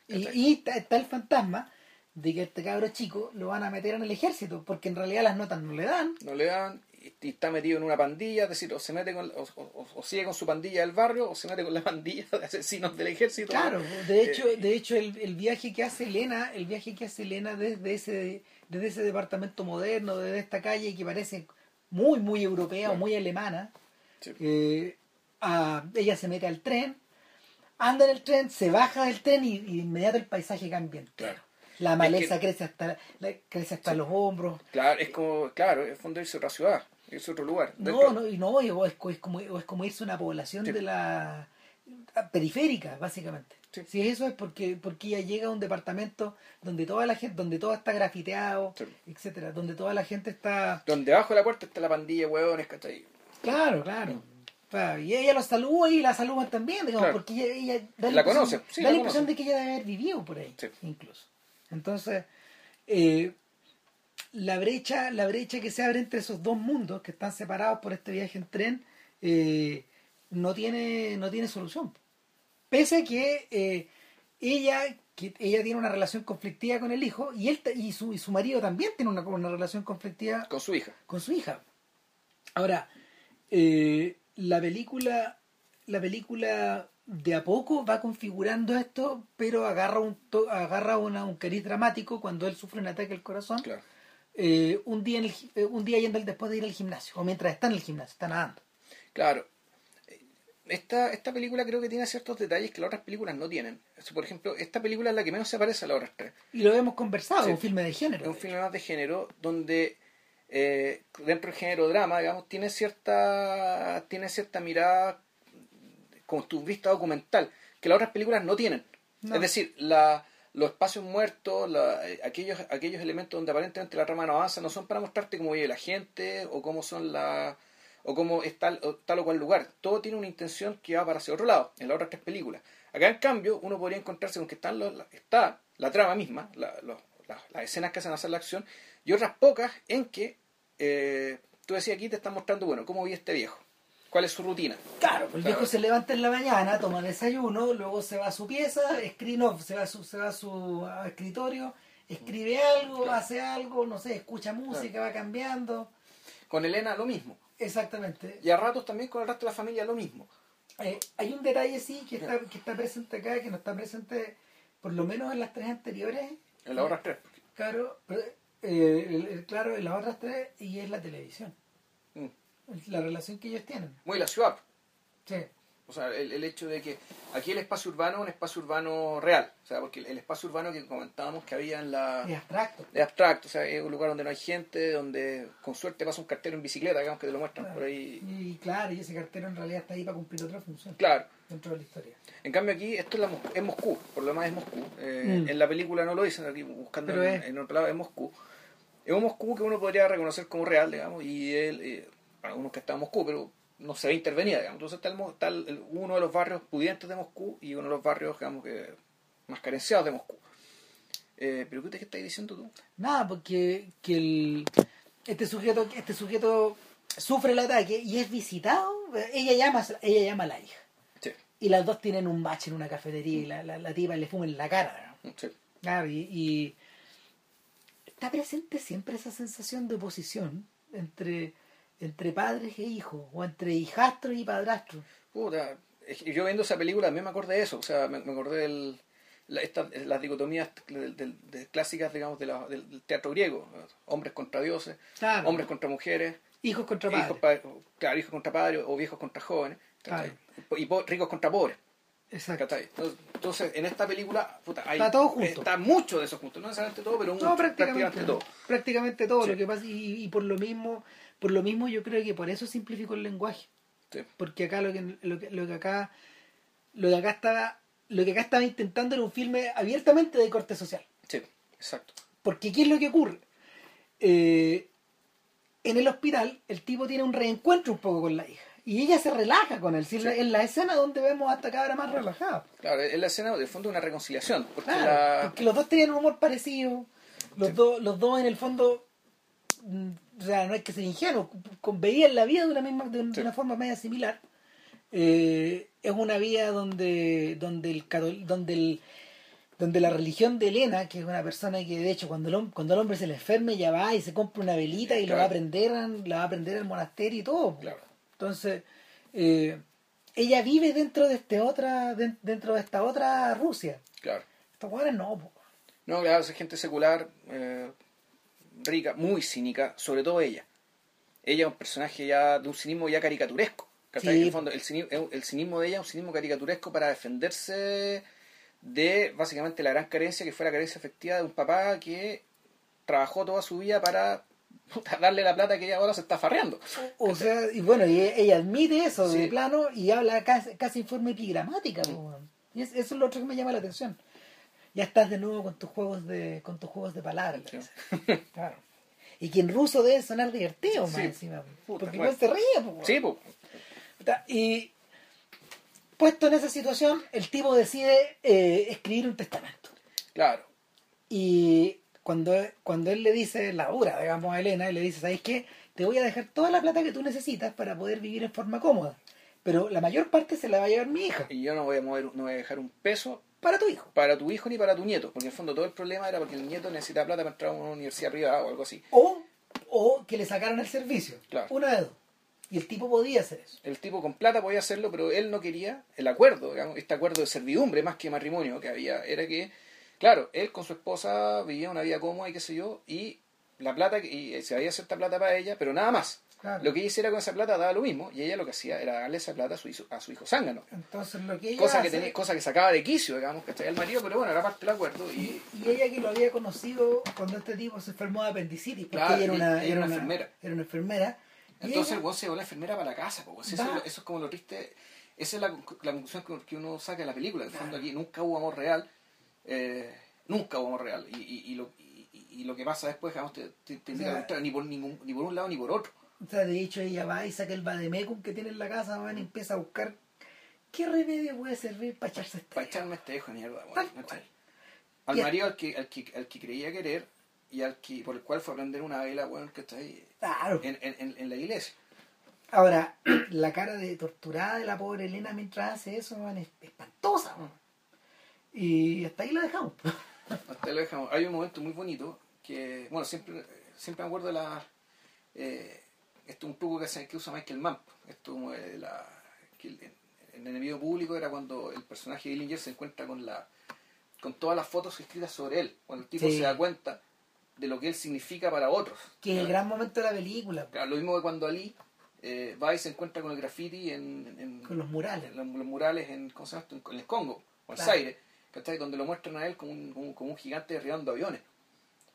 Y, y está, está el fantasma de que este cabro chico lo van a meter en el ejército, porque en realidad las notas no le dan. No le dan y, y está metido en una pandilla, es decir, o se mete con, o, o- o sigue con su pandilla del barrio, o se mete con la pandilla de asesinos del ejército. Claro, de hecho, Eh, de hecho el, el viaje que hace Elena, el viaje que hace Elena desde ese, desde ese departamento moderno, desde esta calle que parece muy, muy europea o muy alemana, sí. eh, a- ella se mete al tren, anda en el tren, se baja del tren y, y de inmediato el paisaje cambia entero. Claro. La Es maleza que- crece hasta, la- crece hasta los hombros. claro, es como, claro, es fondo irse a otra ciudad, irse a otro lugar. No, no, y no, es, es como, es como irse a una población Sí. de la periférica, básicamente. Sí. Si eso es porque, porque ella llega a un departamento donde toda la gente, donde todo está grafiteado, Sí. etcétera, donde toda la gente está Donde abajo de la puerta está la pandilla, huevones, ¿cachai? Claro, claro. Sea, y ella los saluda y la saludan también, digamos, Claro. porque ella, ella da La impresión- conoce, sí, da la la impresión de que ella debe haber vivido por ahí, incluso. Entonces, eh, la brecha, la brecha que se abre entre esos dos mundos que están separados por este viaje en tren, eh, no tiene, no tiene solución. Pese a que eh, ella, que ella tiene una relación conflictiva con el hijo, y él y su, y su marido también tiene una, una relación conflictiva Con su hija. con su hija. Ahora, la película, la película de a poco va configurando esto, pero agarra un to- agarra una- un cariz dramático cuando él sufre un ataque al corazón. Claro. eh, un día en el eh, un día yendo después de ir al gimnasio, o mientras está en el gimnasio, está nadando. Claro. Esta, esta película creo que tiene ciertos detalles que las otras películas no tienen. Por ejemplo, esta película es la que menos se parece a las otras tres. Y lo hemos conversado, Sí. un filme de Es género. un filme más de género donde eh, dentro del género drama, digamos, tiene cierta tiene cierta mirada con tu vista documental que las otras películas no tienen. No. Es decir, la, los espacios muertos, la- eh, aquellos aquellos elementos donde aparentemente la trama no avanza, no son para mostrarte cómo vive la gente o cómo son la o cómo es tal o, tal o cual lugar. Todo tiene una intención que va para hacia otro lado en las otras tres películas. Acá, en cambio, uno podría encontrarse con que están los- la- está la trama misma, la- los- la- las escenas que hacen hacer la acción, y otras pocas en que eh, tú decías aquí te están mostrando, bueno, cómo vive este viejo, cuál es su rutina. Claro, el Claro. viejo se levanta en la mañana, toma desayuno, luego se va a su pieza, escribe, no, se va a su, se va a su a escritorio, escribe algo, Claro. hace algo, no sé, escucha música, va cambiando. Con Elena lo mismo, Exactamente. y a ratos también con el resto de la familia lo mismo. Eh, hay un detalle sí que está, que está presente acá, que no está presente por lo menos en las tres anteriores. En las otras tres. Claro, pero, eh, el- el- claro, en las otras tres, y es la televisión. Mm. La relación que ellos tienen. Muy la ciudad. Sí. O sea, el, el hecho de que aquí el espacio urbano es un espacio urbano real. O sea, porque el, el espacio urbano que comentábamos que había en la... Es abstracto. Es abstracto, o sea, es un lugar donde no hay gente, donde con suerte pasa un cartero en bicicleta, digamos que te lo muestran por ahí. Y claro, y ese cartero en realidad está ahí para cumplir otra función Claro. dentro de la historia. En cambio aquí, esto es, la, es Moscú, por lo demás es Moscú. Eh, Mm. En la película no lo dicen, aquí buscando Pero en, es. en otro lado, es Moscú. Es un Moscú que uno podría reconocer como real, digamos, y él, eh, para unos que está en Moscú, pero no se ve intervenida, digamos. Entonces está, el está el- uno de los barrios pudientes de Moscú y uno de los barrios, digamos, que más carenciados de Moscú. Eh, pero ¿qué te estás diciendo tú? Nada, porque que el, este sujeto este sujeto sufre el ataque y es visitado. Ella llama, ella llama a la hija. Sí, Y las dos tienen un match en una cafetería y la, la, la tipa le fuma en la cara. ¿no? sí. Y, y está presente siempre esa sensación de oposición entre, entre padres e hijos, o entre hijastros y padrastros. Puta, yo viendo esa película también me acordé de eso, o sea, me, me acordé del, la, esta- las dicotomías de clásicas, digamos, la- del, teatro griego, hombres contra dioses, Claro. hombres contra mujeres, Hijos contra padres. hijos, claro, hijos contra padres o viejos contra jóvenes, y po- ricos contra pobres. Exacto. Entonces, en esta película puta, hay, Está todo junto. está mucho de eso junto, no necesariamente todo, pero mucho, No, prácticamente, todo. Prácticamente todo Sí. lo que pasa y, y por lo mismo, por lo mismo yo creo que por eso simplificó el lenguaje, Sí. porque acá lo que lo que, lo que acá lo que acá estaba lo que acá estaba intentando era un filme abiertamente de corte social. sí, exacto. Porque ¿qué es lo que ocurre? Eh, en el hospital el tipo tiene un reencuentro un poco con la hija y ella se relaja con él. Si Sí. En la escena donde vemos a esta cabra más relajada. Claro, es la escena de fondo una reconciliación, porque Claro, la... porque los dos tenían un humor parecido, los, Sí. dos, los dos en el fondo, mm, o sea, no hay que ser ingenuo, con- veían la vida de una misma, de, una forma media similar. Eh, es una vida donde, donde el donde el donde la religión de Elena, que es una persona que de hecho cuando el, cuando el hombre se le enferme ya va y se compra una velita y lo va a Claro. prender, en- la va a prender al monasterio y todo. Claro. Entonces, eh, ella vive dentro de este otra, de- dentro de esta otra Rusia. Claro. Estos hueones no, po. No, claro, es gente secular, eh, rica, muy cínica, sobre todo ella. Ella es un personaje ya de un cinismo ya caricaturesco. En el fondo, el cinismo, el cinismo de ella es un cinismo caricaturesco para defenderse de básicamente la gran carencia que fue la carencia efectiva de un papá que trabajó toda su vida para puta, darle la plata que ella ahora se está farreando. O sea, y bueno, y ella admite eso de plano y habla casi, casi en forma epigramática. po. Y es- eso es lo otro que me llama la atención. Ya estás de nuevo con tus juegos de, con tus juegos de palabras. Sí. Claro. Y que en ruso debe sonar divertido más Sí. encima. Puta, porque bueno. igual se ríe. po. Sí, pues. Ta- Y puesto en esa situación, el tipo decide eh, escribir un testamento. Claro. Y cuando, cuando él le dice, la dura, digamos, a Elena, él le dice, ¿sabes qué? Te voy a dejar toda la plata que tú necesitas para poder vivir en forma cómoda. Pero la mayor parte se la va a llevar mi hija. Y yo no voy a mover, no voy a dejar un peso Para tu hijo. para tu hijo ni para tu nieto, porque en el fondo todo el problema era porque el nieto necesitaba plata para entrar a una universidad privada o algo así. O, o que le sacaran el servicio. Claro. Una de dos. Y el tipo podía hacer eso. El tipo con plata podía hacerlo, pero él no quería el acuerdo, digamos, este acuerdo de servidumbre más que matrimonio que había, era que, claro, él con su esposa vivía una vida cómoda y qué sé yo, y la plata, y se había cierta plata para ella, pero nada más. Claro. Lo que ella hiciera con esa plata daba lo mismo, y ella lo que hacía era darle esa plata a su, hijo- a su hijo zángano. Entonces lo que ella Cosa que, tenía, cosa que sacaba de quicio, digamos, que el marido, pero bueno, era parte del acuerdo. Y, Y ella que lo había conocido cuando este tipo se enfermó de apendicitis, porque Claro, ella era una, era una enfermera. Era una enfermera. Entonces ella- el se llevó la enfermera para la casa. Si eso, eso es como lo triste. Esa es la, la conclusión que- que uno saca de la película. En el fondo aquí nunca hubo amor real. Eh, nunca amor real. Y, y, y lo, y, y lo que pasa después, digamos, te, te, te indica O sea, lo contrario, ni por, ningún, ni por un lado ni por otro. O sea, de hecho ella va y saca el vademecum que tiene en la casa, van y empieza a buscar qué remedio puede servir para echarse este. Para echarme este hijo de mierda. Al marido al que, al, que, al que creía querer y al que, por el cual fue a prender una vela, weón, que está ahí Claro. en, en, en, en la iglesia. Ahora, la cara de torturada de la pobre Elena mientras hace eso, man, es espantosa. man. Y hasta ahí la dejamos. Hasta ahí lo dejamos. Hay un momento muy bonito que, bueno, siempre, siempre me acuerdo de la. Eh, esto es un truco que, hace- que usa Michael Mann. Esto de la. que el- el enemigo público era cuando el personaje de Dillinger se encuentra con la con todas las fotos escritas sobre él. Cuando el tipo Sí. se da cuenta de lo que él significa para otros. Que es el gran momento de la película, Claro, lo mismo que cuando Ali eh, va y se encuentra con el graffiti en, en- con los murales. en los, los murales en, ¿cómo se llama esto? en el Congo, o en Claro. Zaire, ¿cachai? donde lo muestran a él como un, como, como un gigante derribando aviones.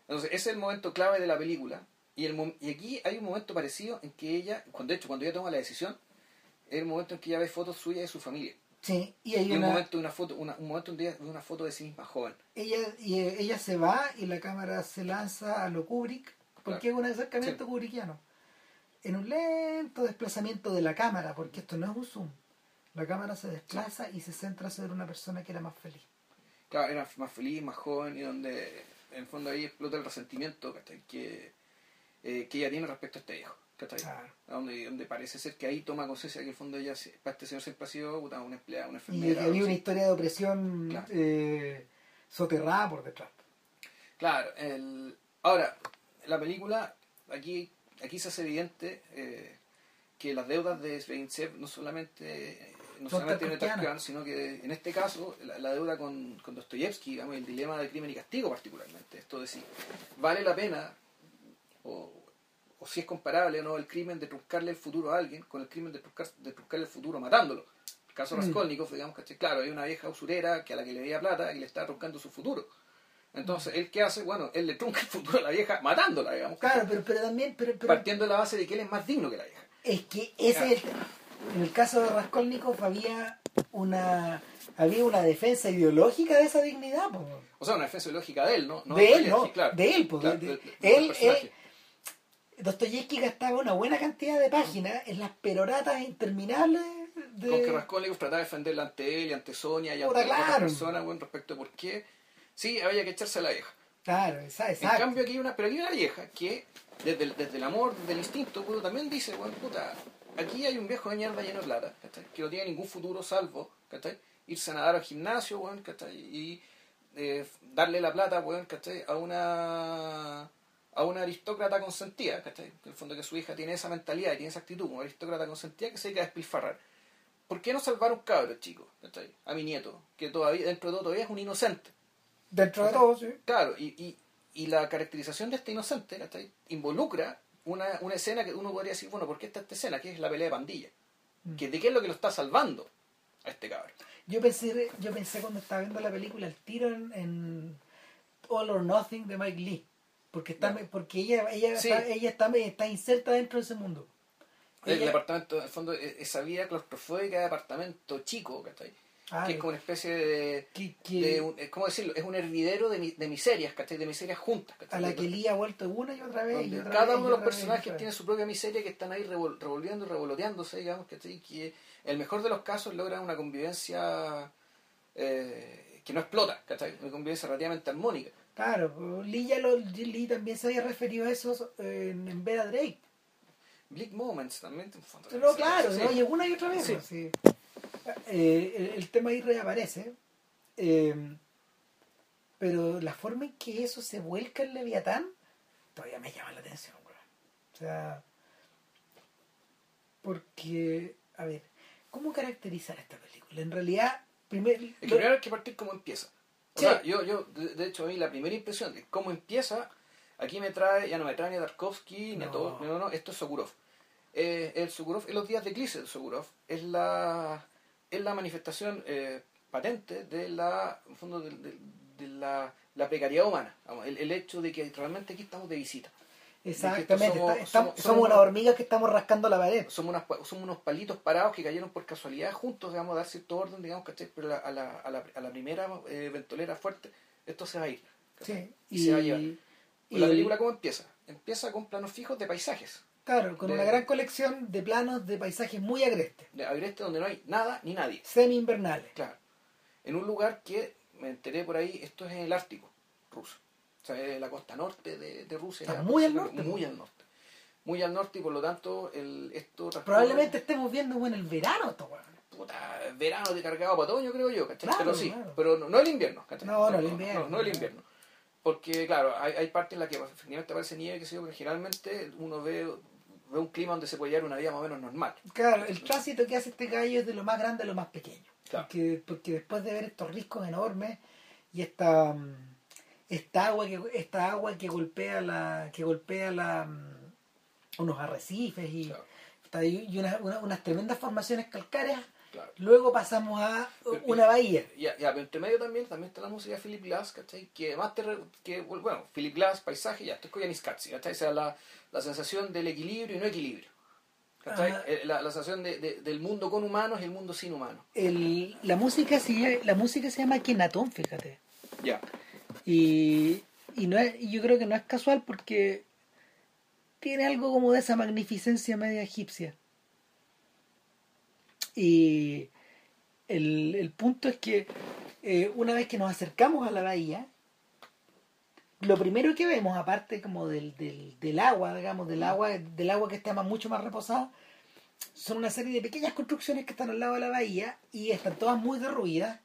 Entonces, ese es el momento clave de la película. Y, el, y aquí hay un momento parecido en que ella, cuando, de hecho, cuando ella toma la decisión, es el momento en que ella ve fotos suyas de su familia. Sí, y hay Y un una, momento de una foto, una- un momento de una foto de sí misma joven. ella, y eh, ella se va y la cámara se lanza a lo Kubrick, porque es un acercamiento Sí. kubrickiano. En un lento desplazamiento de la cámara, porque esto no es un zoom. La cámara se desplaza y se centra sobre una persona que era más feliz. Claro, era más feliz, más joven y donde en el fondo ahí explota el resentimiento. Que, eh, que ella tiene respecto a este hijo. Claro. Donde, donde parece ser que ahí toma conciencia que en el fondo ella, para este señor siempre ha sido una empleada, una Y enfermera. que algo había una historia de opresión Claro. eh, soterrada por detrás. Claro, el, ahora, la película, aquí, aquí se hace evidente eh, que las deudas de Sveinsev no solamente, no solamente tienen tarkovskianas. sino que en este caso la, la deuda con, con Dostoyevsky, digamos, el dilema de crimen y castigo particularmente, esto de si vale la pena o, o si es comparable o no el crimen de truncarle el futuro a alguien con el crimen de, truncar, de truncarle el futuro matándolo. El caso Mm. Raskolnikov, digamos, que claro, hay una vieja usurera que a la que le debía plata y le está truncando su futuro. Entonces, ¿él qué hace? Bueno, él le trunca el futuro a la vieja matándola, digamos. Claro, pero, pero también, pero, pero Partiendo de la base de que él es más digno que la vieja. es que ese Claro. es el tema. En el caso de Raskolnikov había una había una defensa ideológica de esa dignidad. po. O sea, una defensa lógica de él, ¿no? No de él, ¿no? claro. De él, pues, Claro, de- de- él, él, Dostoyevsky gastaba una buena cantidad de páginas en las peroratas interminables de... Con que Raskolnikov trataba de defenderla ante él y ante Sonia y ante Puta, otras claro. personas, bueno, respecto a por qué sí había que echarse a la vieja. Claro, esa- En exacto. cambio aquí hay una, pero aquí hay una vieja que desde el, desde el amor, desde el instinto, puto, también dice, bueno, puta, aquí hay un viejo de mierda lleno de plata, ¿cachai? que no tiene ningún futuro salvo, ¿cachai? irse a nadar al gimnasio, weón, ¿cachai? y eh, darle la plata, weón, ¿cachai? a una a una aristócrata consentida, ¿cachai? En el fondo que su hija tiene esa mentalidad y tiene esa actitud, una aristócrata consentida que se dedica a despilfarrar. ¿Por qué no salvar a un cabro, chico? ¿cachai? A mi nieto, que todavía, dentro de todo, todavía es un inocente. Dentro de todo, sí. Claro, y, y, y la caracterización de este inocente ¿cachai? involucra una, una escena que uno podría decir, bueno, ¿por qué está esta escena? Que es la pelea de pandilla. Mm. Que, ¿De qué es lo que lo está salvando a este cabrón? Yo pensé, yo pensé cuando estaba viendo la película el tiro en, en All or Nothing de Mike Lee. Porque está porque ella, ella, Sí. está, ella está, está inserta dentro de ese mundo. El Ella- departamento, en el fondo, e- esa vida claustrofóbica de departamento chico, ¿cachai? Que es como una especie de... un- es ¿Cómo decirlo? Es un hervidero de, mi- de miserias, ¿cachai? De miserias juntas, ¿cachai? a la que Lee ha vuelto una y otra vez. y donde otra cada vez, uno de los personajes tiene su propia miseria que están ahí revol- revolviendo y revoloteándose, digamos, ¿cachai? Que el mejor de los casos logra una convivencia eh, que no explota, ¿cachai? Una convivencia relativamente armónica. Claro, pues, Lee, ya lo, Lee también se había referido a eso eh, en, en Vera Drake. Bleak Moments también. sí, claro, sí. ¿no? Y una y otra vez. Sí. pues, sí. Eh, el, el tema ahí reaparece. eh, pero la forma en que eso se vuelca en Leviatán todavía me llama la atención. weón. O sea, porque, a ver, ¿cómo caracterizar esta película? En realidad, primer, Es que lo- primero hay que partir cómo empieza. O Sí. sea, yo, yo de, de hecho, a mí la primera impresión de cómo empieza, aquí me trae, ya no me trae ni a Tarkovsky, ni a No. todo, no, no, no, esto es Sokurov. Eh, el Sokurov, en los días de eclipse de Sokurov, es la, es la manifestación eh, patente de la, en fondo, de, de- de la, la precariedad humana. El, el hecho de que realmente aquí estamos de visita. exactamente, somos- está- somos- somos, somos unas unos- hormigas que estamos rascando la pared. Somos, unas somos unos palitos parados que cayeron por casualidad juntos, digamos, a dar cierto orden, digamos, ¿cachai? Pero la- a, la, a, la, a la primera eh, ventolera fuerte, esto se va a ir. Sí, Y, se va a llevar. y la el- película, ¿cómo empieza? Empieza con planos fijos de paisajes. Claro, con de- una gran colección de planos de paisajes muy agrestes, De agreste donde no hay nada ni nadie. semi-invernales. Claro. En un lugar que, me enteré por ahí, esto es en el Ártico ruso. O sea, es la costa norte de, de Rusia. Está muy al norte, Muy al norte. Muy al norte y por lo tanto el, esto... Probablemente estemos viendo en el verano esto, puta, verano de cargado para otoño, creo yo, ¿cachai? Claro, pero sí, claro. pero no, no el invierno, ¿cachai? No, no el invierno, No, no el no. invierno. Porque, claro, hay, hay partes en las que efectivamente aparece nieve, que sé yo, pero generalmente uno ve, ve un clima donde se puede llevar una vida más o menos normal. Claro, el tránsito que hace este gallo es de lo más grande a lo más pequeño. Claro. Porque, porque después de ver estos riscos enormes y esta, mm, esta agua que esta agua que golpea la que golpea la mm, unos arrecifes y, Claro. está- y una- una- unas tremendas formaciones calcáreas, Claro. luego pasamos a Pero- una bahía. Ya, ya, pero entre medio también, también está la música de Philip Glass, ¿cachai? Que más te... re- que, bueno, Philip Glass, paisaje, ya, esto es Koyaanisqatsi, ¿cachai? O sea, la, la sensación del equilibrio y no equilibrio. ¿cachai? Eh, La, la sensación de, de- del mundo con humanos y el mundo sin humanos. El- la música se, la música se llama Kenatón, fíjate. Ya. Y, y no es, y yo creo que no es casual porque tiene algo como de esa magnificencia media egipcia. Y el, el punto es que eh, una vez que nos acercamos a la bahía, lo primero que vemos, aparte como del, del, del agua, digamos, del agua, del agua que está más, mucho más reposada, son una serie de pequeñas construcciones que están al lado de la bahía y están todas muy derruidas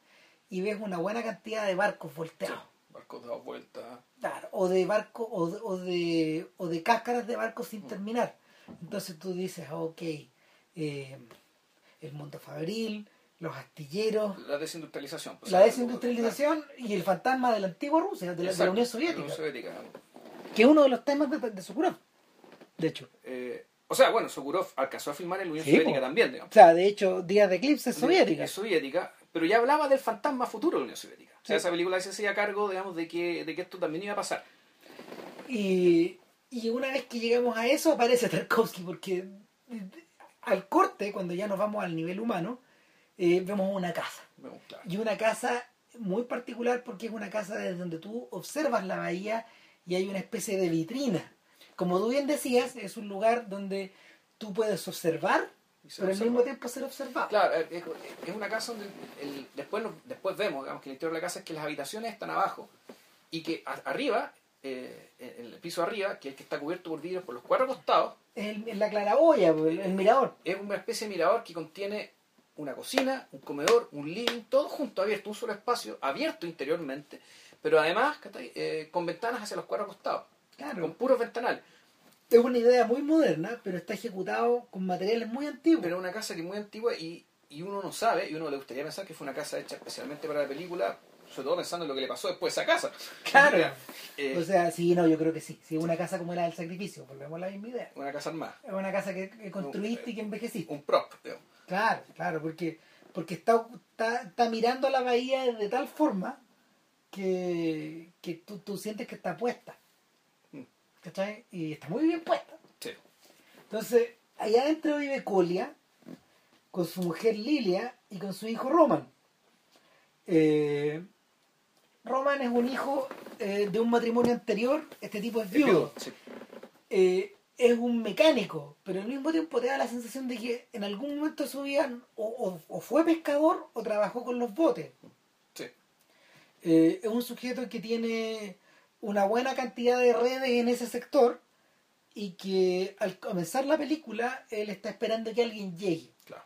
y ves una buena cantidad de barcos volteados. Barcos dados vueltas. Claro, o de barco o de, o de, o de cáscaras de barcos sin terminar. Entonces tú dices, ok, eh, el mundo fabril, los astilleros, La desindustrialización. pues, la desindustrialización y el fantasma de la antigua Rusia, de la, de la Exacto, Unión la Soviética, Unión Soviética. que es uno de los temas de, de Sokurov, de hecho. Eh, o sea, bueno, Sokurov alcanzó a filmar en la Unión Sí, Soviética también, digamos. O sea, de hecho, Días de Eclipse es soviética. Es soviética, pero ya hablaba del fantasma futuro de la Unión Soviética. O sea, Sí. esa película se hacía cargo, digamos, de que, de que esto también iba a pasar. Y, y una vez que llegamos a eso aparece Tarkovsky, porque al corte, cuando ya nos vamos al nivel humano, eh, vemos una casa. Claro. Y una casa muy particular porque es una casa desde donde tú observas la bahía y hay una especie de vitrina. Como tú bien decías, es un lugar donde tú puedes observar, pero al mismo tiempo ser observado. Claro, es, una casa donde el- después, después vemos, digamos, que el interior de la casa es que las habitaciones están abajo y que arriba, eh, el piso arriba, que es el que está cubierto por vidrios por los cuatro costados, Es el- la claraboya, el, el mirador. es una especie de mirador que contiene una cocina, un comedor, un living, todo junto, abierto, un solo espacio, abierto interiormente, pero además. Eh, con ventanas hacia los cuatro costados, Claro. con puros ventanales. Es una idea muy moderna, pero está ejecutado con materiales muy antiguos. Pero es una casa que es muy antigua y, y uno no sabe, y uno le gustaría pensar que fue una casa hecha especialmente para la película, sobre todo pensando en lo que le pasó después a esa casa. Claro. Eh, O sea, sí, no, yo creo que sí. Sí, es una casa como la del sacrificio, volvemos a la misma idea. una casa armada, Es una casa que, que construiste y que envejeciste. un prop, digamos. Claro, claro, porque, porque está, está, está mirando a la bahía de tal forma que, que tú, tú sientes que está puesta. Mm. ¿Cachai? Y está muy bien puesta. Sí. Entonces, allá adentro vive Colia, con su mujer Lilia y con su hijo Roman. Eh, Roman es un hijo eh, de un matrimonio anterior, este tipo es viudo. Sí. Eh, es un mecánico, pero al mismo tiempo te da la sensación de que en algún momento de su vida o, o- o fue pescador o trabajó con los botes. Sí. Eh, es un sujeto que tiene una buena cantidad de redes en ese sector y que al comenzar la película él está esperando que alguien llegue. Claro.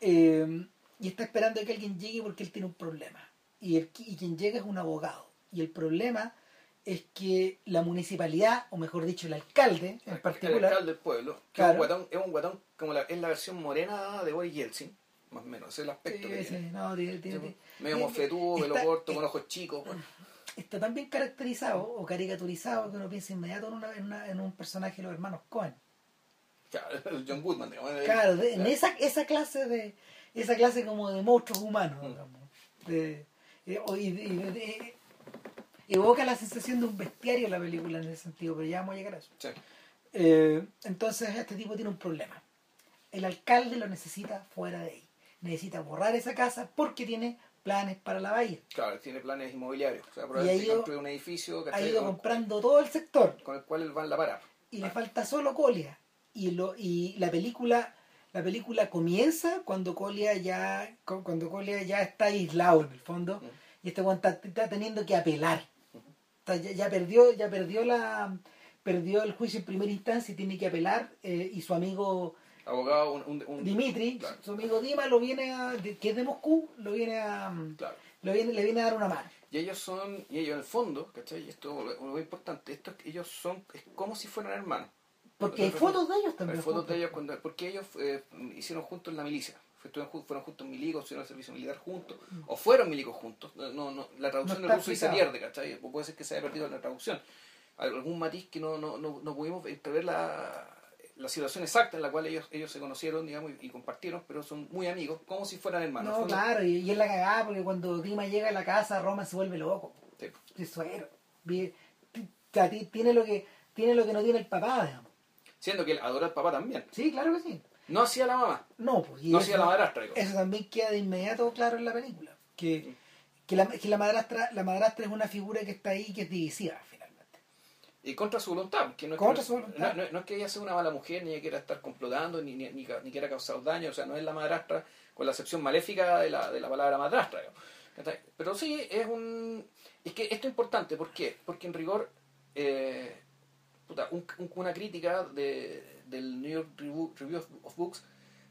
Y está esperando que alguien llegue porque él tiene un problema. Y, el, y quien llega es un abogado. Y el problema es que la municipalidad, o mejor dicho, el alcalde en El particular, alcalde del pueblo, que Claro. es un guatón, es un guatón como la, es la versión morena de Boris Yeltsin, más o menos, ese es el aspecto que Sí, sí, tiene. no, tiene- tiene- Sí, tiene- medio mofletudo, pelo corto, con ojos chicos. bueno. está tan bien caracterizado o caricaturizado que uno piensa inmediato en, una- en una- en un personaje de los hermanos Cohen. Claro, el John Goodman, digamos. eh, Claro, de- en esa, esa clase de esa clase como de monstruos humanos, Mm. digamos. De- o- y- evoca la sensación de un bestiario la película en ese sentido, pero ya vamos a llegar a eso. Sí. Eh, entonces este tipo tiene un problema. El alcalde lo necesita fuera de ahí. Necesita borrar esa casa porque tiene planes para la bahía. Claro, tiene planes inmobiliarios. O sea, ha ido- un edificio Ha ido con, comprando todo el sector con el cual él va a la parar. y le falta solo Colia. Y lo y la película la película comienza cuando Colia ya cu- cuando Colia ya está aislado en el fondo y este weón está, está teniendo que apelar. Está- ya, ya perdió ya perdió la perdió el juicio en primera instancia y tiene que apelar eh, y su amigo Abogado, un... un, un- Dimitri, Claro. su amigo Dima lo viene a que es de Moscú, lo viene a Claro. lo viene, le viene a dar una mano. Y ellos son, y ellos en el fondo, ¿cachai? Y esto es muy importante, esto ellos son, es como si fueran hermanos. Porque hay fotos de ellos también. Hay fotos de ellos cuando, porque ellos eh, hicieron juntos la milicia. Fueron juntos milicos, hicieron el servicio militar juntos, o fueron milicos juntos. No, no, la traducción Mm. No de está ruso y se pierde, ¿cachai? Puede ser que se haya perdido la traducción. Algún matiz que no, no, no, no pudimos prever la, la situación exacta en la cual ellos, ellos se conocieron, digamos, y, y compartieron, pero son muy amigos, como si fueran hermanos. No, claro, y, y es la cagada porque cuando Dima llega a la casa, Roma se vuelve loco. sí. Suero. Tiene lo que tiene lo que no tiene el papá, digamos. Siendo que él adora al papá también. Sí, claro que sí. No hacía la mamá, No, pues. y no hacía la madrastra. digo. eso también queda de inmediato claro en la película. Que, que, la, que la madrastra la madrastra es una figura que está ahí que es divisiva, finalmente. Y contra su voluntad, porque no es, Contra que, su voluntad. No, no- no es que ella sea una mala mujer, ni ella quiera estar complotando, ni, ni, ni, quiera causar daño, o sea, no es la madrastra con la acepción maléfica de la, de la palabra madrastra. Pero sí es un... Es que esto es importante, ¿por qué? Porque en rigor, eh, puta, un- un- una crítica de, del New York Review, Review of, of Books,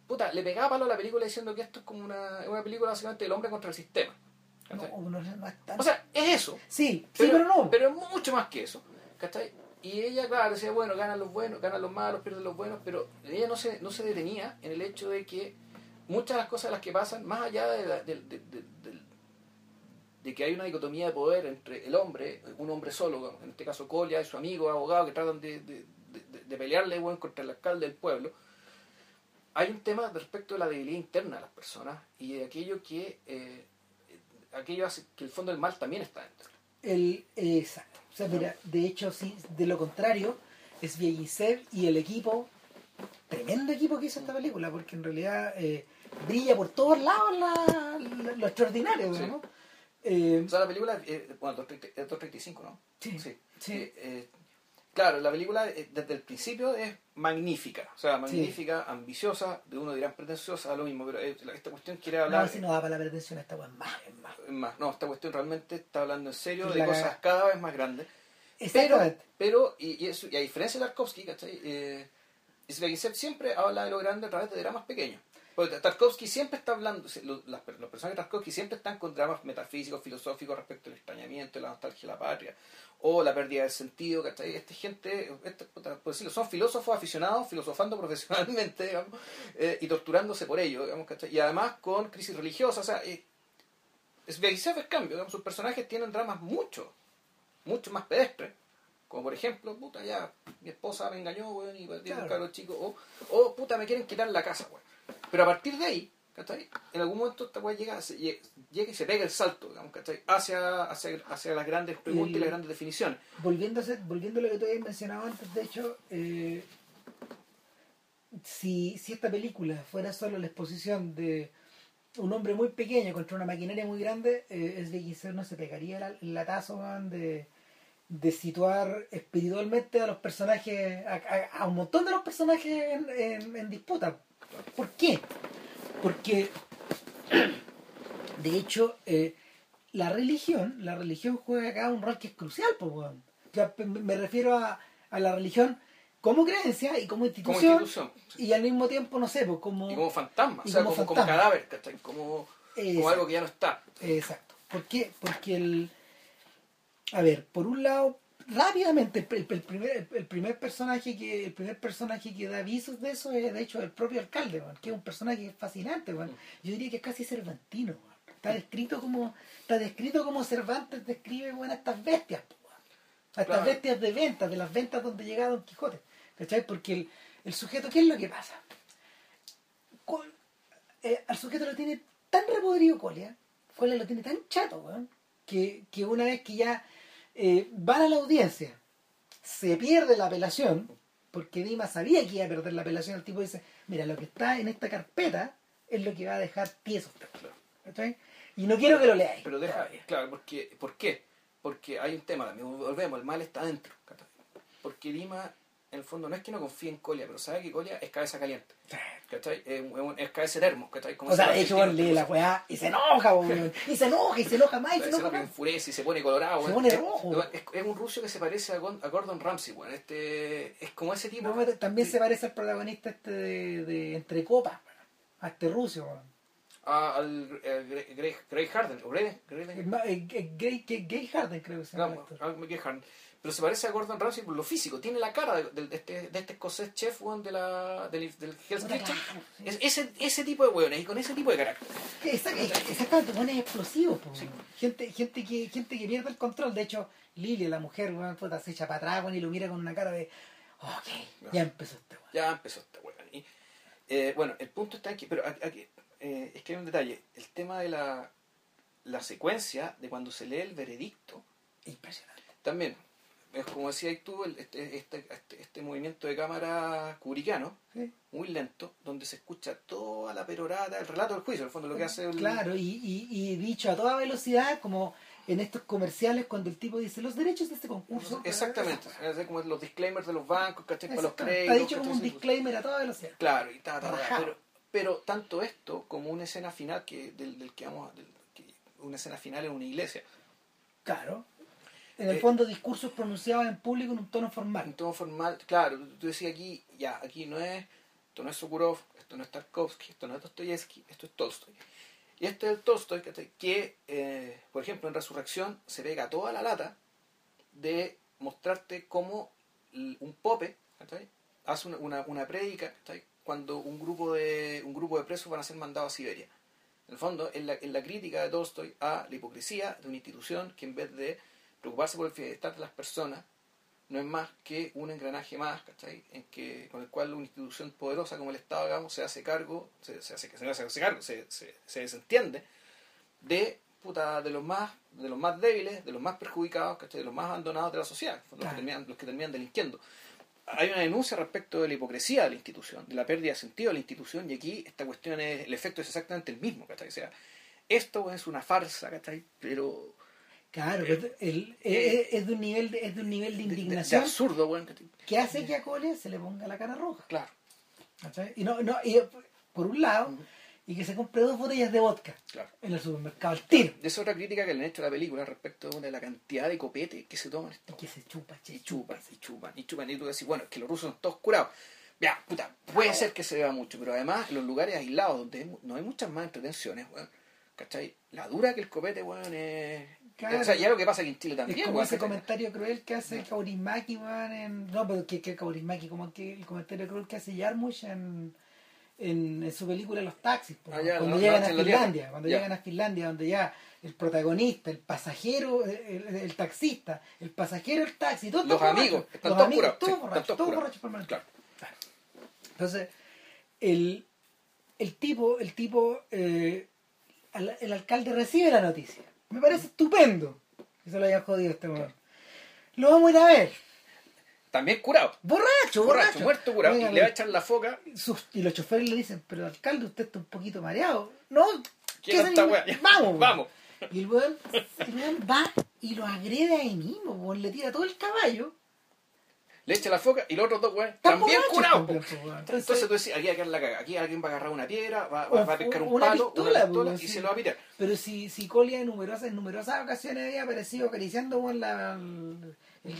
puta, le pegaba palo a la película diciendo que esto es como una, una película básicamente del hombre contra el sistema. No, no, es tan- O sea, es eso. sí, sí, pero no. Pero es mucho más que eso. ¿cachai? Y ella, claro, decía, bueno, ganan los buenos, ganan los malos, pierden los buenos, pero ella no se, no se detenía en el hecho de que muchas de las cosas las que pasan, más allá de, la- del- del- del- de que hay una dicotomía de poder entre el hombre, un hombre solo, en este caso Colia y su amigo abogado que tratan de, de, de- de pelearle bueno, contra el alcalde del pueblo, hay un tema respecto de la debilidad interna de las personas y de aquello que eh, aquello hace que el fondo del mal también está dentro. El, exacto. O sea, mira, de hecho, sí, de lo contrario, es Viegisev y el equipo, tremendo equipo que hizo esta película, porque en realidad eh, brilla por todos lados la, la- lo extraordinario, Sí. Eh, O sea, la película, eh, bueno, 230 es 235, ¿no? Sí, sí. sí. Eh, eh, claro, la película eh, desde el principio es magnífica, o sea, magnífica, ambiciosa, de uno dirán pretenciosa, lo mismo, pero eh, esta cuestión quiere hablar... no, si no da para la pretensión esta es más, es más. es más, no, esta cuestión realmente está hablando en serio de cosas cada vez más grandes. Pero, pero y, y, eso- y a diferencia de Tarkovsky, ¿cachai? Eh, siempre habla de lo grande a través de dramas pequeños. Porque Tarkovsky siempre está hablando, las los personajes de Tarkovsky siempre están con dramas metafísicos, filosóficos respecto al extrañamiento, la nostalgia de la patria, o la pérdida del sentido, ¿cachai? Esta gente, este, por decirlo, son filósofos aficionados, filosofando profesionalmente, digamos, eh, y torturándose por ello, digamos, ¿cachai? Y además con crisis religiosa, o sea, eh, es cambio, digamos, sus personajes tienen dramas mucho, mucho más pedestres. Como por ejemplo, puta, ya, mi esposa me engañó, weón, y perdí Claro. un cabro chico. O, o, puta, me quieren quitar la casa, weón. Pero a partir de ahí, ¿cachai? En algún momento esta weá llega, llega y se pega el salto, digamos, ¿cachai? Hacia, hacia, hacia las grandes preguntas y El- las grandes definiciones. volviendo a, ser- volviendo a lo que tú habías mencionado antes, de hecho, eh, si, si esta película fuera solo la exposición de un hombre muy pequeño contra una maquinaria muy grande, eh, es de que no se pegaría la- el latazo man, de, de situar espiritualmente a los personajes, a, a- a un montón de los personajes en, en- en disputa. ¿Por qué? Porque, de hecho, eh, la religión, la religión juega acá un rol que es crucial, pues. Ya, me- refiero a, a la religión como creencia y como Como institución, institución. y al mismo tiempo, no sé, pues como... Y como fantasma, Y o sea, como como, cadáver, ¿cachai? Como, como algo que ya no está. Exacto. ¿Por qué? Porque el... A ver, por un lado, rápidamente, el, primer, el primer personaje que el primer personaje que da avisos de eso es, de hecho, el propio alcalde, que es un personaje fascinante. Yo diría que es casi cervantino. Está descrito como, está descrito como Cervantes describe, a estas bestias. A estas Claro. bestias de ventas, de las ventas donde llega Don Quijote. ¿Cachai? Porque el, el sujeto, ¿qué es lo que pasa? Con- eh, al sujeto lo tiene tan repodrido Colia, Colia lo tiene tan chato, que, que una vez que ya eh, van a la audiencia, se pierde la apelación, porque Dima sabía que iba a perder la apelación, el tipo dice, mira, lo que está en esta carpeta es lo que va a dejar. Claro. ¿cachai? Y no quiero que lo leáis. Pero deja, todavía. claro, porque, ¿por qué? Porque hay un tema volvemos, el mal está adentro. Porque Lima, en el fondo, no es que no confíe en Colia, pero sabe que Colia es cabeza caliente. ¿Cachai? Es, es cabeza termo, ¿cachai? Como O sea, ese weón, lee la weá y se enoja, weón. Y se enoja, y se enoja más, y se Se enoja más. enfurece y se pone colorado. Se weón. pone Es- rojo. Es, es un ruso que se parece a, Gordon Ramsay, weón. Este, es como ese tipo. No, También se parece al protagonista este de, de Entre Copas, a este ruso, weón. a- al eh, Grey, Grey- Grey Harden. o Grey, Grey- más, eh, eh, Gay Harden, creo que se llama. actor. al Grey Harden. Pero se parece a Gordon Ramsay por lo físico. Tiene la cara de, de- de este, de este escocés chef weón, de la, del, del Hell's Kitchen. sí. Es- ese, ese tipo de weones y con ese tipo de carácter. Exact- Exactamente, buenos explosivos, po, gente, gente que, gente que pierde el control. De hecho, Lily, la mujer, weón, puta, se echa para atrás, weón, y lo mira con una cara de ok, ya empezó este weón. Ya empezó esta weón. Y, eh, bueno, el punto está aquí, pero aquí, aquí, eh, es que hay un detalle. El tema de la, la secuencia de cuando se lee el veredicto Impresionante. también. Es como decías tú, el- este, este, este, este movimiento de cámara kubrickiano, ¿sí? muy lento, donde se escucha toda la perorata, el relato del juicio, en el fondo lo que hace el... Claro, y, y, y dicho a toda velocidad, como en estos comerciales, cuando el tipo dice los derechos de este concurso. Exactamente, es como los disclaimers de los bancos, ¿cachai? Para los créditos. Está dicho como un disclaimer a toda velocidad. Claro, y ta, ta, ta, pero, pero tanto esto como una escena final que del, del que vamos a- del- que- una escena final en una iglesia Claro. En el Eh, fondo, discursos pronunciados en público en un tono en formal. todo formal claro tú, decías aquí ya aquí no es esto no es Sokurov esto no es Tarkovsky esto no es Dostoyevsky esto es Tolstoy. Y este es el Tolstoy que eh, por ejemplo en Resurrección se pega toda la lata de mostrarte cómo un pope hace una, una, una prédica cuando un grupo de un grupo de presos van a ser mandados a Siberia. En el fondo es la, es la crítica de Tolstoy a la hipocresía de una institución que en vez de preocuparse por el bienestar de las personas no es más que un engranaje más, ¿cachai? En que, con el cual una institución poderosa como el Estado, digamos, se hace cargo, se, se hace, se hace cargo, se, se, se desentiende de, puta, de los más de los más débiles, de los más perjudicados, ¿cachai? De los más abandonados de la sociedad, los, que terminan, los que terminan delinquiendo. Hay una denuncia respecto de la hipocresía de la institución, de la pérdida de sentido de la institución, y aquí esta cuestión es, el efecto es exactamente el mismo, ¿cachai? O sea, esto es una farsa, ¿cachai? Pero Claro, pero el- es, es de un nivel de, es de un nivel de de, de- de indignación absurdo, ¿cachai? que hace que a Cole se le ponga la cara roja. Claro. ¿cachai? Y no, no, y, por un lado, y que se compre dos botellas de vodka Claro. en el supermercado al tiro. Esa otra crítica que le han hecho a la película respecto de la cantidad de copete que se toman Y que se chupa, che, Y chupan, y chupan, y chupan. Y tú decís, bueno, es que los rusos son todos curados. Ya, puta, puede ser que se vea mucho, pero además en los lugares aislados donde no hay muchas más entretenciones, weón. ¿Cachai? La dura que el copete, weón, es. Claro. O sea, ya lo que pasa aquí en Chile Es también, como weón, ese comentario cruel que hace Kaurismaki, man, en... No, pero que, que Kaurismaki, como que el comentario cruel que hace Yarmush en, en, en su película Los Taxis, Ah, ya, cuando llegan a Finlandia, cuando Ya. llegan a Finlandia, donde ya el protagonista, el pasajero, el, el- el taxista, el pasajero, el taxi, todos Los amigos, borrachos, los amigos, todos borrachos, todos borrachos permanentes. Claro. Entonces, el, el tipo, el tipo, eh, al- el alcalde recibe la noticia. Me parece estupendo que se lo haya jodido este weón. Lo vamos a ir a ver. También curado. Borracho, borracho. Borracho, muerto, curado. Y le va a echar la foca. sus- y los choferes le dicen, pero alcalde, usted está un poquito mareado. No, ¿Qué es esta weá? Vamos. Vamos. Y el weón, el weón va y lo agrede ahí mismo, weón. le tira todo el caballo. Le echa la foca y los otros dos, weón, también curados. Entonces, Entonces- tú decís, aquí caga. Aquí alguien va a agarrar una piedra, va, va, va a pescar un una palo, pistola, una po, pistola weón, y se lo va a pirar. Pero si, si Colia en numerosas, en numerosas ocasiones había aparecido acariciando weón, la, el,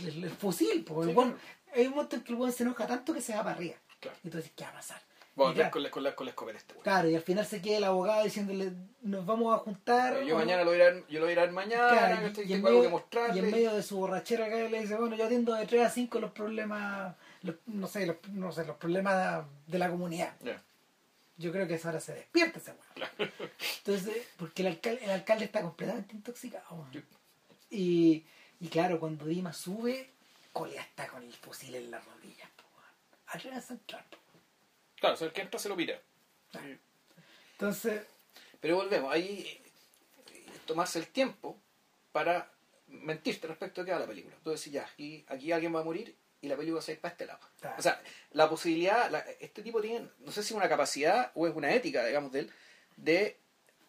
el- el fusil, po, el Sí, claro. hay un momento en que el weón se enoja tanto que se va para arriba. Claro. Dices, ¿qué va a pasar? Vamos a con la, con, la, con la escopeta este, weón. claro, y al final se queda el abogado diciéndole, nos vamos a juntar. Yo o- mañana lo voy a ir, yo lo voy a ir a ver mañana, Claro, y- ¿cachai? y, en que medio, y en medio de su borrachera acá le dice, bueno, yo atiendo de 3 a 5 los problemas, los- no sé, los, no sé, los problemas de la comunidad. Yo creo que esa hora se despierta ese weón. Entonces, porque el alcalde, el alcalde está completamente intoxicado. weón. Sí. Y, y claro, cuando Dima sube, Colia está con el fusil en las rodillas. po, weón. Atrás a entrar. po. Claro, o sea, el que entra se lo pira. Entonces, Pero volvemos, ahí eh, tomarse el tiempo para mentirte respecto a qué va la película. Tú decís, ya, aquí, aquí alguien va a morir y la película se va a ir para este lado. Claro. O sea, la posibilidad, la- este tipo tiene, no sé si una capacidad o es una ética, digamos, de él, de,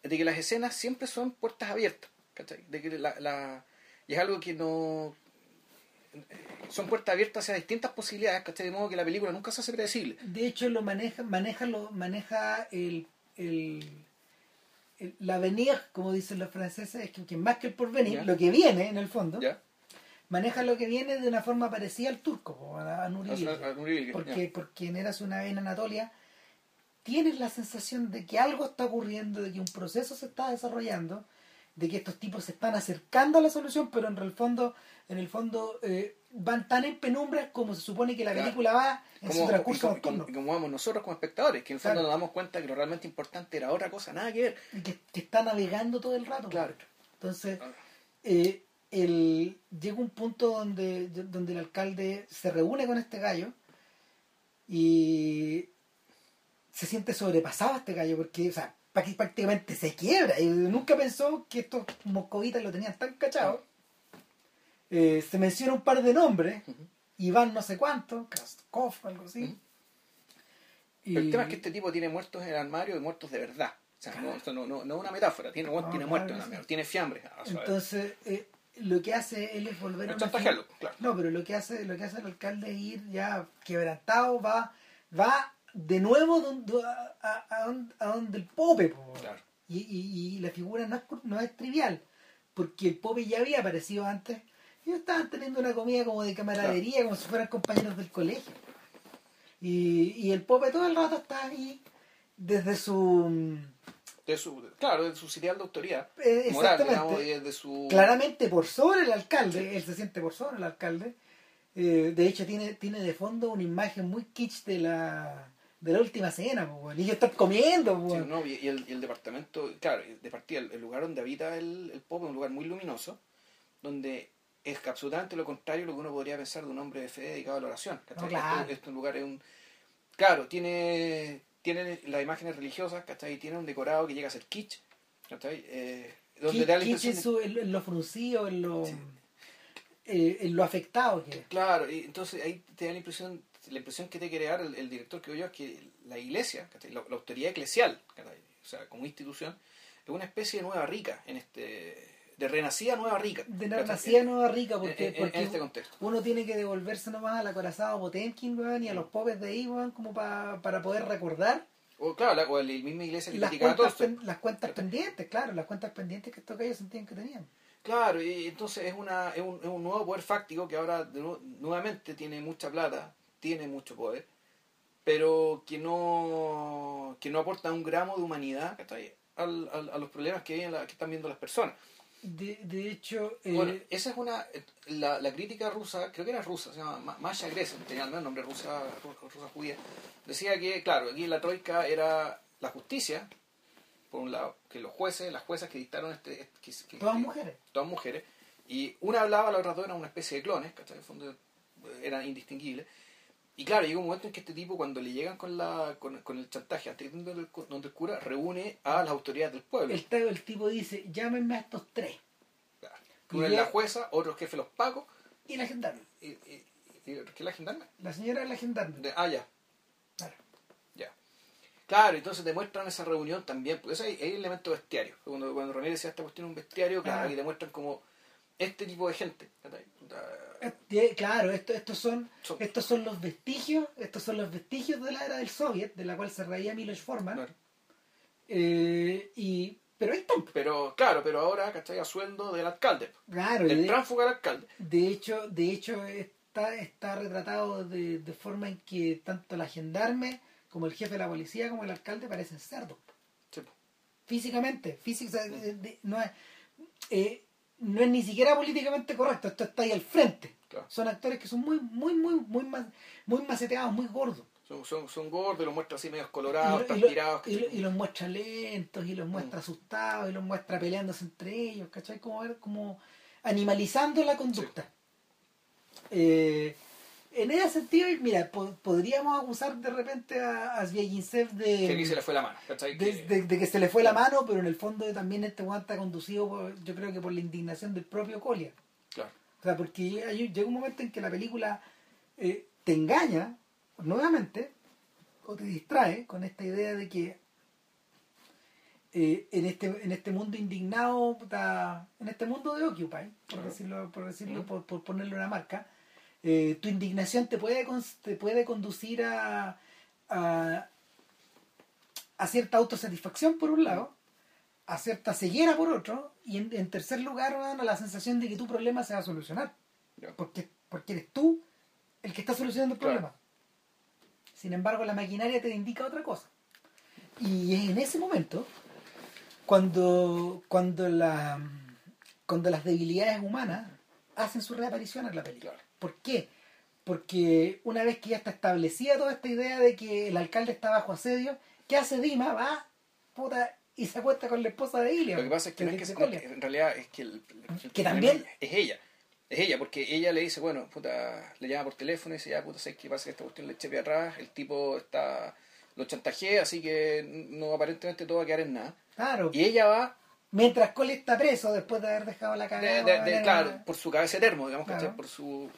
de que las escenas siempre son puertas abiertas. ¿cachai? De que la, la- y es algo que no... Son puertas abiertas hacia distintas posibilidades, ¿cachai? De modo que la película nunca se hace predecible. de hecho, lo maneja, maneja, lo, maneja el, el, el- la venir, como dicen los franceses, es que, que más que el porvenir, lo que viene en el fondo, maneja lo que viene de una forma parecida al turco, a, a Nuri A- Bilge. a- a Nuri Bilge, porque, porque en Eras una vez en Anatolia tienes la sensación de que algo está ocurriendo, de que un proceso se está desarrollando, de que estos tipos se están acercando a la solución, pero en el fondo, en el fondo eh, van tan en penumbras como se supone que la Claro. película va en su como, transcurso y como, nocturno. y como vamos nosotros como espectadores, que en el fondo Claro. nos damos cuenta que lo realmente importante era otra cosa, nada que ver. y que, que está navegando todo el rato. Claro. Entonces, eh, el, llega un punto donde, donde el alcalde se reúne con este gallo y se siente sobrepasado este gallo porque, o sea, prácticamente se quiebra y nunca pensó que estos moscovitas lo tenían tan cachado. Eh, se menciona un par de nombres, Ujú. Iván no sé cuánto, Kraskov, algo así. Ujú. Y- Pero el tema es que este tipo tiene muertos en el armario y muertos de verdad. O sea, no, esto no, no, no es una metáfora, tiene, No, tiene claro muertos que en el sí. armario, tiene fiambre. Entonces, eh, lo que hace él es volver a chantajearlo, claro. No, pero lo que hace, lo que hace el alcalde es ir ya quebrantado, va, va de nuevo donde, a, a- a donde, el Pope, po. Claro. y, y, y la figura no es, no es trivial, porque el Pope ya había aparecido antes, y ellos estaban teniendo una comida como de camaradería, como si fueran compañeros del colegio. Y, y el Pope todo el rato está ahí, desde su... De su, claro, de su sitial de autoridad eh, moral, digamos, de su... claramente por sobre el alcalde, él se siente por sobre el alcalde. Eh, de hecho, tiene, tiene de fondo una imagen muy kitsch de la, de la última cena, weón. y ellos están comiendo. Sí, no, y, el, y el departamento, claro, de partida, el, el lugar donde habita el, el Pope es un lugar muy luminoso, donde es absolutamente lo contrario a lo que uno podría pensar de un hombre de fe dedicado a la oración. No, claro. Este, este lugar es un... Claro, tiene, tiene las imágenes religiosas, ¿cachai? Tiene un decorado que llega a ser kitsch, ¿cachai? Eh, donde Kitsch- da la kitsch en, de- su- en lo- en lo fruncido, en lo, Sí. eh, en lo afectado que es. Claro, y entonces ahí te da la impresión, la impresión que te quiere dar el, el director que yo es que la iglesia, la, la autoridad eclesial, o sea, como institución, es una especie de nueva rica, en este, de renacida nueva rica. De ¿cachai? nacida nueva rica, porque, en- en- porque en este contexto. uno tiene que devolverse nomás al acorazado Potemkin weón, y a los pobres de ahí weón, como pa- para poder recordar O claro, la, o la misma iglesia que las cuentas, pen- las cuentas pendientes, claro, las cuentas pendientes que estos gallos sentían que tenían. Claro, y entonces es, una, es, un, es un nuevo poder fáctico que ahora de nuevamente tiene mucha plata, tiene mucho poder, pero que no, que no aporta un gramo de humanidad. Al, al- a los problemas que, la- que están viendo las personas. De, de hecho, eh, Bueno, esa es una. La, la crítica rusa, creo que era rusa, se llama Ma- Masha Gresen, tenía el nombre rusa, ru- rusa judía. Decía que, claro, aquí la troika era la justicia, por un lado, que los jueces, las juezas que dictaron este. que- que- todas que- mujeres. Todas mujeres. Y una hablaba, la otra dos eran una especie de clones, ¿cachai? En el fondo eran indistinguibles. Y claro, llega un momento en que este tipo, cuando le llegan con la con, con el chantaje, antes donde el, donde el cura reúne a las autoridades del pueblo. El, tipo dice, llámenme a estos tres. Claro. Una es la jueza, otro es jefe de los pacos, Y la gendarme. y, y, y- ¿qué es la gendarme? La señora es la gendarme. De- ah, ya, Claro. ya. Claro, entonces demuestran esa reunión también, porque eso hay, hay elemento bestiario. Cuando, cuando René decía esta cuestión es un bestiario, claro, Ah. y demuestran como este tipo de gente. Claro, esto, estos son Son- estos son los vestigios, estos son los vestigios de la era del Soviet, de la cual se reía Milos Forman. claro. Eh, y pero ahí están. Pero, claro, pero ahora, ¿cachai? A sueldo del alcalde, Claro, del de, tránsfuga del alcalde. de hecho, de hecho está, está retratado de, de forma en que tanto la gendarme como el jefe de la policía como el alcalde parecen cerdos. Sí. Físicamente, no, es, eh, no es ni siquiera políticamente correcto, esto está ahí al frente. Claro. Son actores que son muy, muy, muy, muy, muy maceteados, muy gordos. Son, son, son gordos, los muestra así medios Y, colorados, lo- y lo- transpirados. y lo- y los muestra lentos, y los muestra Mm. asustados, y los muestra peleándose entre ellos, ¿cachai? Como, ver- como animalizando la conducta. Eh, en ese sentido, mira, po- podríamos acusar de repente a, a Zviagintsev de, que se le fue la mano, ¿cachai? de, Que- de- de que se le fue la mano, pero en el fondo también este weón está conducido, por, yo creo que por la indignación del propio Colia. claro. O sea, porque hay- llega un momento en que la película eh, te engaña, nuevamente, o te distrae con esta idea de que eh, en este en este mundo indignado, en este mundo de Occupy, por Claro. decirlo, por, decirlo por, por ponerle una marca, eh, tu indignación te puede, te puede conducir a, a, a cierta autosatisfacción por un lado, a cierta ceguera por otro, y en, en tercer lugar a la sensación de que tu problema se va a solucionar. Porque, porque eres tú el que está solucionando el Claro. problema. Sin embargo, la maquinaria te indica otra cosa. Y es en ese momento cuando, cuando, la, cuando las debilidades humanas hacen su reaparición en la película. Claro. ¿Por qué? Porque una vez que ya está establecida toda esta idea de que el alcalde está bajo asedio, ¿qué hace Dima? Va puta, y se acuesta con la esposa de Ilya. Lo que pasa es que, no es de- que de se- en realidad es que, el, el- Que también- es ella. Es ella, porque ella le dice, bueno, puta, le llama por teléfono y dice, ya, puta, ¿sabes qué pasa? Que esta cuestión le eché para atrás, el tipo está, lo chantajea, así que no, aparentemente todo va a quedar en nada. Claro. Y ella va, Mientras Cole está preso después de haber dejado la de- cagada. de- de- la- claro, por su cabeza de termo, digamos, Claro. ¿cachai? Por su...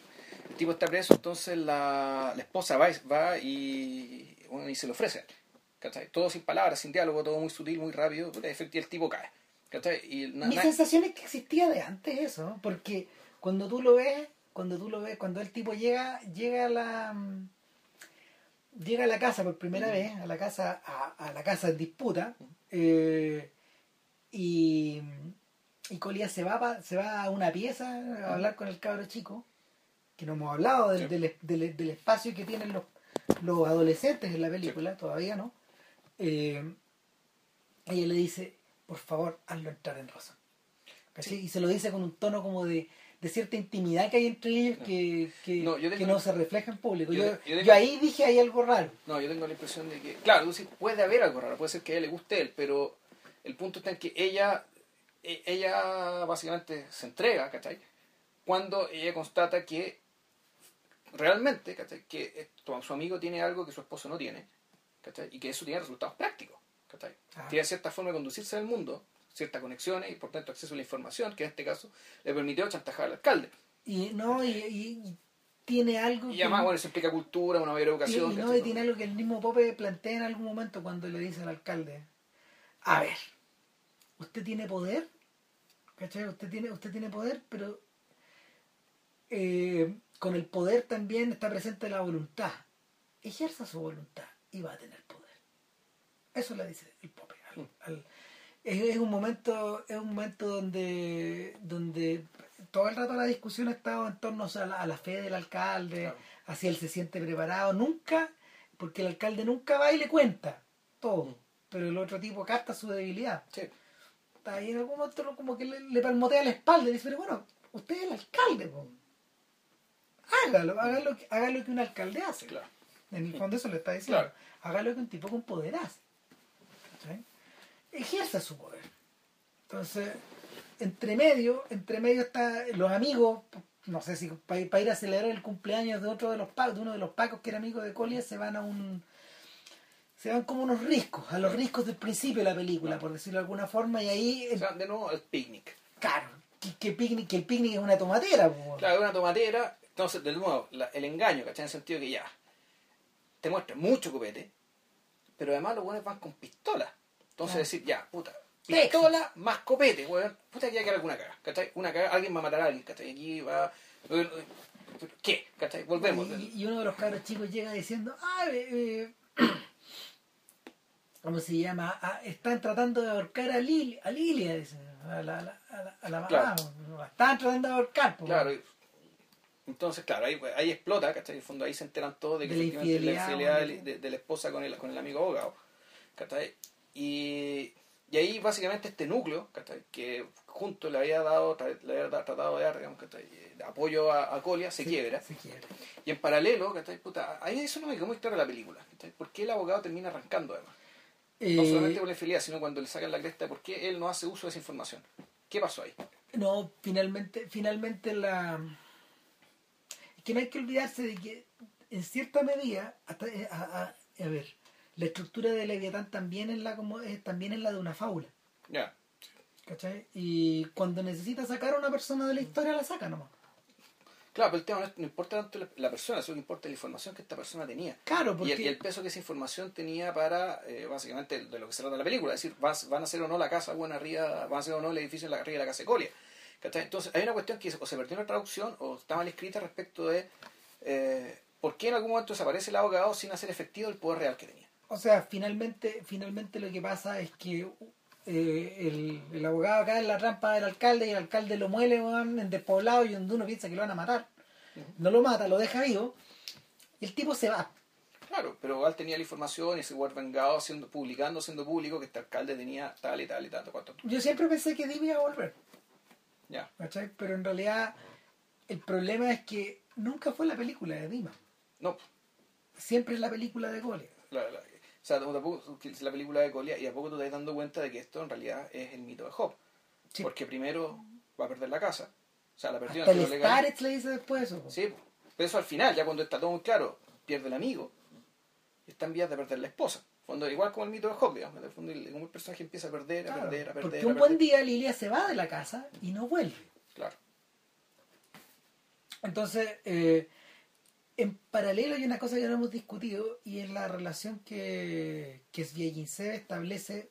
El tipo está preso, entonces la, la esposa va, y- va y, bueno, y se lo ofrece. ¿cachai? Todo sin palabras, sin diálogo, todo muy sutil, muy rápido, y el tipo cae. ¿cachai? Y na- Mi na- sensación es que existía de antes eso, porque cuando tú lo ves, cuando tú lo ves, cuando el tipo llega, llega a la llega a la casa por primera vez, a la casa, a, a la casa en disputa, eh, y, y Colía se va pa- se va a una pieza a hablar con el cabro chico, que no hemos hablado del, Sí. del, del- del espacio que tienen los, los adolescentes en la película, todavía no. Eh, ella le dice, por favor, hazlo entrar en razón. Y se lo dice con un tono como de, de cierta intimidad que hay entre ellos que, que, No, que no se refleja en público. yo Yo, te- yo tengo- yo ahí dije, hay algo raro. No, yo tengo la impresión de que, claro, puede haber algo raro, puede ser que a ella le guste él, pero el punto está en que ella, e- ella básicamente se entrega, ¿cachai? Cuando ella constata que realmente, ¿cachai? Que esto, su amigo tiene algo que su esposo no tiene, ¿cachai? Y que eso tiene resultados prácticos, ¿cachai? Ah. Tiene cierta forma de conducirse en el mundo, ciertas conexiones y por tanto acceso a la información, que en este caso le permitió chantajar al alcalde. Y no, y, tiene algo Y además, bueno, eso implica cultura, una mayor educación. y no, y tiene algo que el mismo Pope plantea en algún momento cuando le dice al alcalde, a ver, usted tiene poder, ¿cachai? Usted tiene, usted tiene poder, pero eh, con el poder también está presente la voluntad. Ejerza su voluntad y va a tener poder. Eso le dice el Pope. al- al- es, es un momento, es un momento donde, donde todo el rato la discusión ha estado en torno a la, a la fe del alcalde, Claro. hacia él se siente preparado, nunca, porque el alcalde nunca va y le cuenta todo, Mm. pero el otro tipo capta su debilidad. Sí. Está ahí en algún momento como que le, le palmotea la espalda y dice, pero bueno, usted es el alcalde, po. Hágalo, haga lo, que, haga lo que un alcalde hace. Claro. En el fondo eso le está diciendo. Claro. Haga lo que un tipo con poder hace. ¿Cachai? Ejerza su poder. Entonces, entre medio, entre medio está los amigos, no sé si para, ir a celebrar el cumpleaños de otro de los pacos, de uno de los pacos que era amigo de Colia, se van a un se van como unos riscos, a los riscos del principio de la película, por decirlo de alguna forma, y ahí... Se van de nuevo al picnic. Claro, que, picnic, que el picnic es una tomatera. Claro, es una tomatera, entonces, de nuevo, el engaño, ¿cachai? En el sentido que ya, te muestra mucho copete, pero además los buenos van con pistola. Entonces decir, ya, puta, pistola más copete, weón, puta que hay que alguna caga, ¿cachai? Una caga, alguien va a matar a alguien, ¿cachai? Aquí va... ¿Qué? ¿cachai? Volvemos. Y, uno de los cabros chicos llega diciendo, ah, eh, ¿cómo se llama? Ah, están tratando de ahorcar a, Lili, a Lilia, a la, a la, a la, mamá. Están tratando de ahorcar. claro, entonces, claro, ahí, ahí explota, ¿cachai? En el fondo ahí se enteran todos de que de la infidelidad, de, la esposa con el, con el amigo abogado, ¿cachai? Y, y ahí básicamente este núcleo, ¿cachai? Que junto le había dado, le había tratado de dar, digamos, ¿cachai? apoyo a, a Colia, se, quiebra. se, quiebra. Y en paralelo, ¿cachai? Puta, ahí eso no me quedó muy claro la película, ¿cachai? ¿Por qué el abogado termina arrancando además? no eh, solamente con la infidelidad, sino cuando le sacan la cresta, ¿por qué él no hace uso de esa información? ¿Qué pasó ahí? No, finalmente, finalmente la que no hay que olvidarse de que en cierta medida, eh, a, ver, la estructura de Leviatán también es la como también es la de una fábula. Ya. ¿Cachai? Y cuando necesita sacar a una persona de la historia la saca nomás. Claro, pero el tema no, importa tanto la, persona, solo importa la información que esta persona tenía. Claro, porque... y, el, peso que esa información tenía para, eh, básicamente, de lo que se trata la película. Es decir, van a ser o no la casa buena arriba, van a ser o no el edificio en la, arriba de la casa de Colia. Entonces, hay una cuestión que o se perdió en la traducción o está mal escrita respecto de eh, por qué en algún momento desaparece el abogado sin hacer efectivo el poder real que tenía. O sea, finalmente, finalmente lo que pasa es que eh, el, abogado cae en la trampa del alcalde y el alcalde lo muele en despoblado y donde uno piensa que lo van a matar. No lo mata, lo deja vivo y el tipo se va. Claro, pero igual tenía la información y se fue vengado siendo, publicando, siendo público que este alcalde tenía tal y tal y tanto cuanto. Yo siempre pensé que debía volver. Pero en realidad el problema es que nunca fue la película de Dima. No. Siempre es la película de Golia. o sea, es la película de Golia y a poco tú te das dando cuenta de que esto en realidad es el mito de Job. Porque primero va a perder la casa. O sea, la perdió Hasta el Starets le dice después eso. Sí, pero eso al final, ya cuando está todo muy claro, pierde el amigo. Y está en vías de perder la esposa igual como el mito de Job, digamos, en como el personaje empieza a perder, a perder, a perder. Porque un buen día Lilia se va de la casa y no vuelve. Claro. Entonces, eh, en paralelo hay una cosa que no hemos discutido y es la relación que, que Sviaginsev establece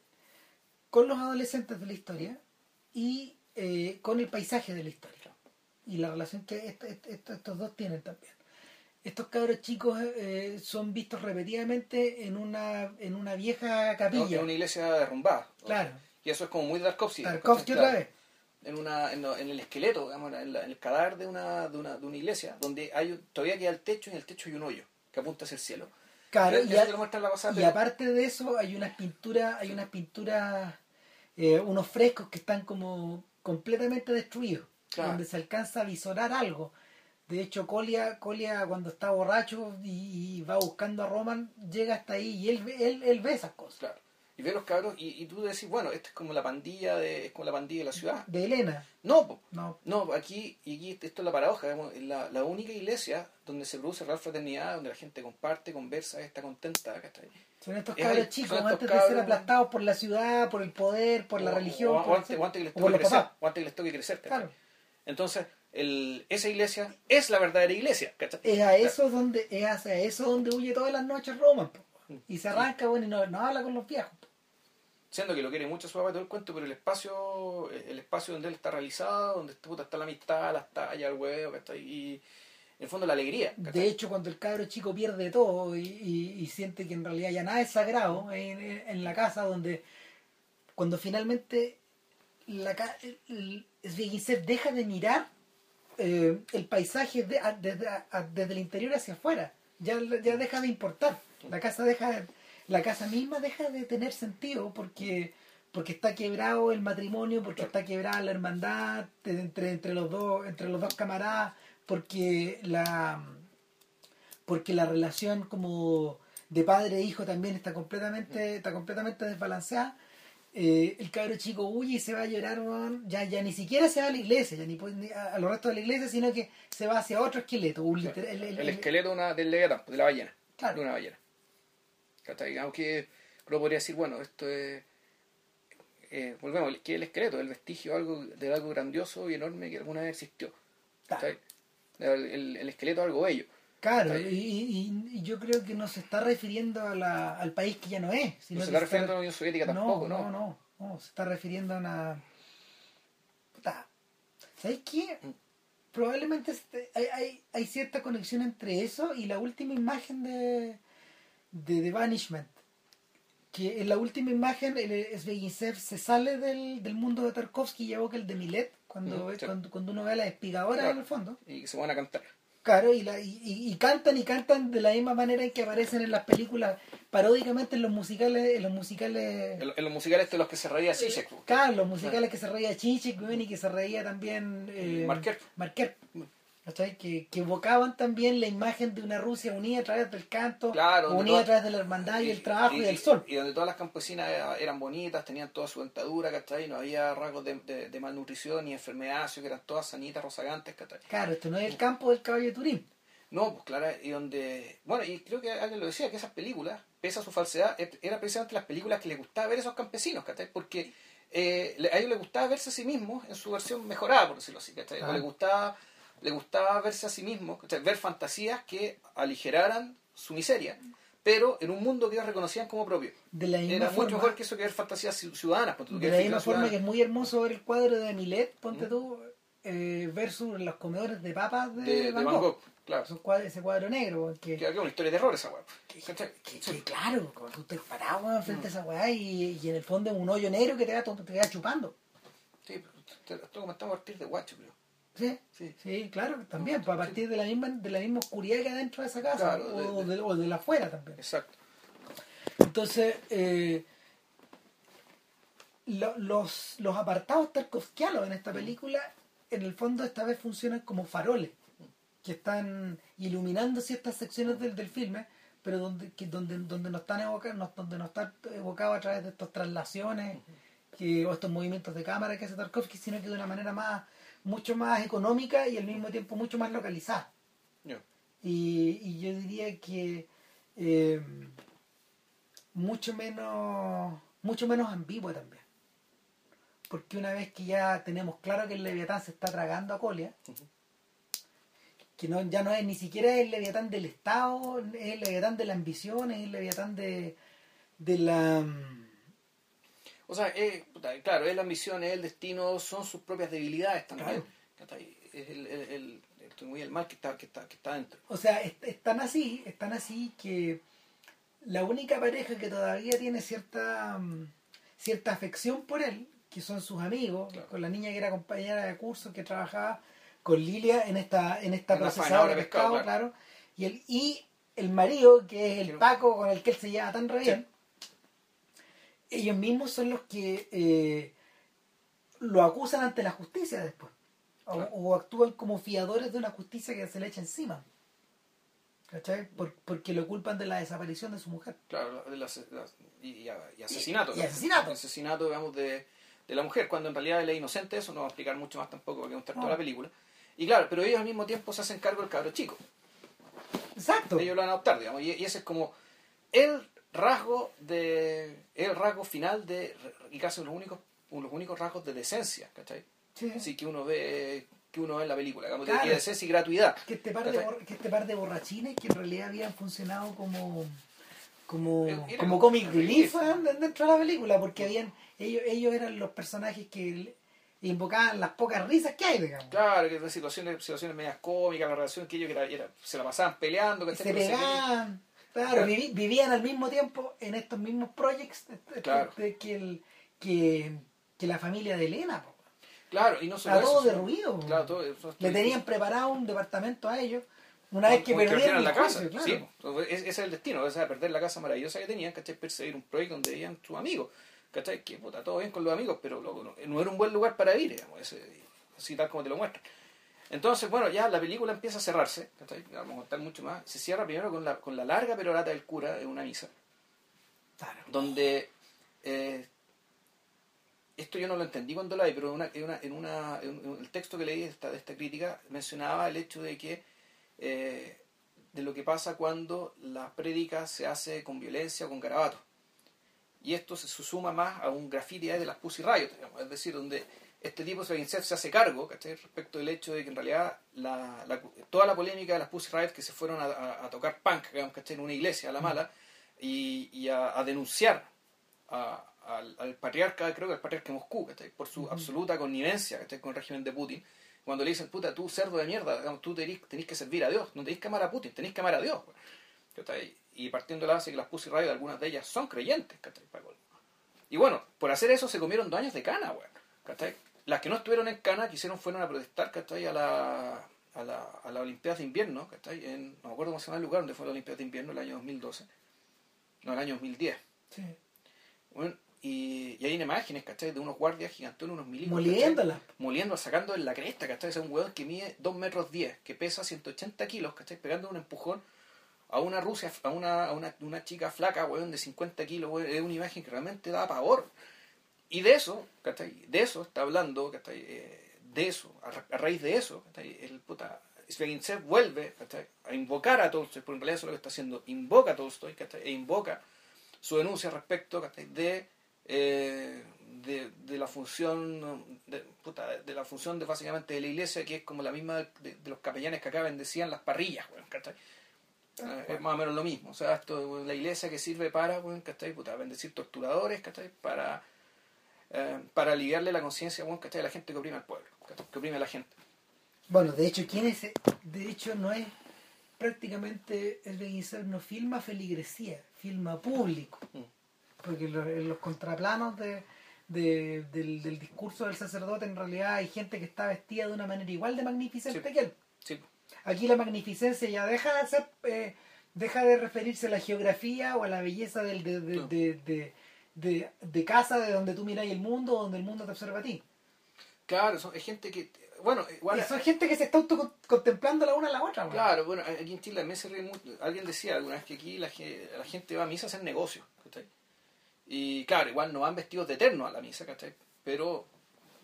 con los adolescentes de la historia y eh, con el paisaje de la historia. Y la relación que estos dos tienen también estos cabros chicos eh, son vistos repetidamente en una en una vieja capilla. en una iglesia derrumbada. Claro. Y eso es como muy Darkovsky. Darkovsky otra vez. En, una, en, el esqueleto, digamos, en, el cadáver de una, de una, de una iglesia, donde hay todavía queda el techo y en el techo hay un hoyo que apunta hacia el cielo. Claro, y, aparte de eso hay unas pinturas, hay unas pinturas, eh, unos frescos que están como completamente destruidos, donde se alcanza a visorar algo de hecho, Colia, Colia cuando está borracho y, va buscando a Roman, llega hasta ahí y él, él, él ve esas cosas. Claro. Y ve los cabros y, y tú decís, bueno, esta es como la pandilla de, es como la pandilla de la ciudad. De Elena. No, no, no aquí, y aquí esto es la paradoja, es la, la única iglesia donde se produce real fraternidad, donde la gente comparte, conversa, está contenta. Son estos cabros chicos, antes de ser aplastados por la ciudad, por el poder, por la religión. O, antes, que les toque crecer, o antes que les toque crecer. Claro. Entonces, el, esa iglesia es la verdadera iglesia. Es a eso donde es hacia eso donde huye todas las noches Roma. Y se arranca, bueno, y no, habla con los viejos. Siendo que lo quiere mucho su papá todo el cuento, pero el espacio, el espacio donde él está realizado, donde está la amistad, las tallas, el huevo, y en el fondo la alegría. De hecho, cuando el cabro chico pierde todo y, siente que en realidad ya nada es sagrado en, la casa, donde cuando finalmente la, el, el, deja de mirar eh, el paisaje desde, el interior hacia afuera. Ya, ya deja de importar. La casa deja la casa misma deja de tener sentido porque porque está quebrado el matrimonio, porque está quebrada la hermandad entre, entre los dos entre los dos camaradas, porque la porque la relación como de padre e hijo también está completamente está completamente desbalanceada eh, el cabro chico huye y se va a llorar, weón. Ya, ya ni siquiera se va a la iglesia, ya ni, a, a los restos de la iglesia, sino que se va hacia otro esqueleto. un el- el- el el- esqueleto una, del leviatán, de la ballena. Claro. De una ballena. ¿Cachai? Digamos que uno podría decir, bueno, esto es. eh, volvemos, que el esqueleto, el vestigio de algo, de algo grandioso y enorme que alguna vez existió. ¿cachai? El, el- el esqueleto de algo bello. Claro, y yo creo que no se está refiriendo a la- al país que ya no es. Sino No se está refiriendo a la Unión Soviética tampoco, no, ¿no? no, no, se está refiriendo a una... Puta, ¿Sabes qué? Mm. Probablemente este- hay, hay, hay cierta conexión entre eso y la última imagen de, de The Banishment. Que en la última imagen el Sveginsev se sale del, del mundo de Tarkovsky y evoca el de Milet cuando, sí. cuando, cuando uno ve a la espigadora Claro. en el fondo. Y se van a cantar. Claro, y, la, y, y- cantan y cantan de la misma manera en que aparecen en las películas, paródicamente en los musicales, en los musicales, En, en los musicales de los que se reía po. claro, los musicales que se reía Chichik weón, y que se reía también eh, Marquer. Marquer, ¿cachai? Que, que evocaban también la imagen de una Rusia unida a través del canto, Claro, unida a través de la hermandad y, el trabajo y, el sol. Y donde todas las campesinas era- eran bonitas, tenían toda su dentadura, ¿cachai? No había rasgos de, de- de malnutrición ni enfermedades, sino que eran todas sanitas, rozagantes, ¿cachai? Claro, esto no es el campo del caballo de Turín. No, pues claro, y donde... Bueno, y creo que alguien lo decía, que esas películas, pese a su falsedad, eran precisamente las películas que les gustaba ver a esos campesinos, ¿cachai? Porque eh, a ellos les gustaba verse a sí mismos en su versión mejorada, por decirlo así, ¿cachai? O Ah. les gustaba, les gustaba verse a sí mismos, ¿cachai? Ver fantasías que aligeraran su miseria, pero en un mundo que ellos reconocían como propio. De la misma Era forma, mucho mejor que eso que ver fantasías ci- ciudadanas. ponte tú, de que la misma forma que es muy hermoso ver el cuadro de Milet, ponte tú, eh, versus los comedores de papas de, de, de Van Gogh. Claro. Esos cuadros- ese cuadro negro, que, Que es una historia de terror esa weá. que- que claro, cuando tú te weón, frente a esa weá y, y en el fondo es un hoyo negro que te va, te va chupando. Sí, pero te- esto comentamos a partir de Guacho, creo. ¿Sí? Sí. Sí, claro, también, pues a partir de la misma, de la misma oscuridad que hay dentro de esa casa, Claro, o, de- de, o de la afuera también. Exacto. Entonces, eh, lo- los, los apartados tarkovskianos en esta película, en el fondo esta vez funcionan como faroles, que están iluminando ciertas secciones del, del filme, pero donde, que, donde, donde no están evocados, donde no están evocados a través de estas traslaciones que, o estos movimientos de cámara que hace Tarkovsky, sino que de una manera más mucho más económica y al mismo tiempo mucho más localizada. Y, y yo diría que eh, mucho menos mucho menos ambigua también. Porque una vez que ya tenemos claro que el Leviatán se está tragando a Colia que no, ya no es ni siquiera el Leviatán del Estado es el Leviatán de la ambición es el Leviatán de, de la O sea, eh, puta, claro, es la ambición, es el destino, son sus propias debilidades también. Claro. Es el, el, el, el, muy el mal que está, que está, que está dentro. O sea, es, es tan así, es tan así que la única pareja que todavía tiene cierta mm, cierta afección por él, que son sus amigos, Claro. con la niña que era compañera de curso, que trabajaba con Lilia en esta en esta En procesadora de pescado, pescado, claro. claro, y el y el marido, que es el Paco con el que él se lleva tan re bien, ellos mismos son los que eh, lo acusan ante la justicia después. O, actúan como fiadores de una justicia que se le echa encima. ¿Cachai? Por- porque lo culpan de la desaparición de su mujer. Claro, de las- y, y- y asesinato. Y- y asesinato. Asesinato, digamos, de, de la mujer, cuando en realidad él es inocente, eso no va a explicar mucho más tampoco, porque es un de No. la película. Y claro, pero ellos al mismo tiempo se hacen cargo del cabro chico. Exacto. ellos lo van a adoptar, digamos, y, y ese es como el rasgo de el rasgo final de y casi los únicos los únicos rasgos de decencia, ¿cachai? Sí. Así que uno ve que uno ve en la película, digamos, Claro. de decencia y gratuidad. Que este, par de, que este par de borrachines que en realidad habían funcionado como como, Era- como comic relief dentro de la película porque habían ellos ellos eran los personajes que invocaban las pocas risas que hay digamos Claro, que situaciones, situaciones medias cómicas, la relación que ellos que era, era- se la pasaban peleando, Pero se- pegaban claro vivi- vivían al mismo tiempo en estos mismos projects este- Claro. que el que, que la familia de Elena po. Claro, y no solo Está todo derruido. Claro, todo eso. le tenían preparado un departamento a ellos una vez que perdieron la casa. juicio, claro. Sí, ese es el destino, o sea, perder la casa maravillosa que tenían, ¿cachai? Perseguir un proyecto donde vivían sus amigos, ¿cachai? Que puta, todo bien con los amigos, pero loco, no, no era un buen lugar para ir, digamos, ese- así tal como te lo muestran. Entonces, bueno, ya la película empieza a cerrarse, Vamos a contar mucho más. Se cierra primero con la, con la larga perorata del cura en una misa, Claro. donde eh, esto yo no lo entendí cuando la vi, pero una, en, una, en, una, en el texto que leí de esta, de esta crítica mencionaba el hecho de que eh, de lo que pasa cuando la prédica se hace con violencia o con garabato. Y esto se suma más a un graffiti de las Pussy Riot, digamos, es decir, donde este tipo de se hace cargo ¿cachai? respecto del hecho de que en realidad la, la, toda la polémica de las Pussy Riot que se fueron a, a, tocar punk ¿cachai? en una iglesia a la mala y, y a, a, denunciar al, al, patriarca, creo que al patriarca de Moscú, ¿cachai? por su absoluta connivencia ¿cachai? con el régimen de Putin, cuando le dicen, puta, tú cerdo de mierda, digamos, tú tenés, tenés, que servir a Dios, no tenés que amar a Putin, tenés que amar a Dios. ¿cachai? Y partiendo de la base que las Pussy Riot, algunas de ellas son creyentes. Y bueno, por hacer eso se comieron dos años de cana, ¿cachai? Las que no estuvieron en Cana quisieron fueron a protestar, ¿cachai? A la, a la, a la Olimpiada de Invierno, ¿cachai? En, no me acuerdo cómo se llama el lugar donde fue la Olimpiada de Invierno el año 2012. No, el año 2010. Sí. Bueno, y, y, hay imágenes, ¿cachai? De unos guardias gigantones, unos milímetros. Moliéndola. Moliendo, sacando en la cresta, ¿cachai? Es un hueón que mide 2 metros 10, que pesa 180 kilos, ¿cachai? Pegando un empujón a una Rusia, a una, a una, una chica flaca, weón, de 50 kilos, weón. Es una imagen que realmente da pavor. Y de eso, ¿cachai? De eso está hablando, ¿cachai? Eh, de eso, a, raíz de eso, ¿cachai? El puta Svegintsev vuelve ¿cachai? a invocar a Tolstoy, porque en realidad eso es lo que está haciendo, invoca a Tolstoy, ¿cachai? E invoca su denuncia respecto, ¿cachai? De, eh, de, de, la función, de, puta, de, la función de básicamente de la iglesia, que es como la misma de, los capellanes que acá bendecían las parrillas, ¿cachai? Eh, es más o menos lo mismo. O sea, esto, la iglesia que sirve para, ¿cachai? Puta, bendecir torturadores, ¿cachai? Para eh, para aliviarle la conciencia bueno, a la gente que oprime al pueblo, que oprime a la gente. Bueno, de hecho, ¿quién es? De hecho, no es prácticamente el no filma feligresía, filma público. Mm. Porque en los, contraplanos de, del, discurso del sacerdote en realidad hay gente que está vestida de una manera igual de magnificente que él. Aquí la magnificencia ya deja de ser, eh, deja de referirse a la geografía o a la belleza del, de, de, de casa de donde tú miráis el mundo donde el mundo te observa a ti. Claro, son, es gente que. Bueno, igual. son gente que se está contemplando la una a la otra. Claro, bueno, aquí en Chile se ríe mucho. Alguien decía alguna vez que aquí la, la gente va a misa a hacer negocios. Y claro, igual no van vestidos de eterno a la misa, ¿cachai? Pero.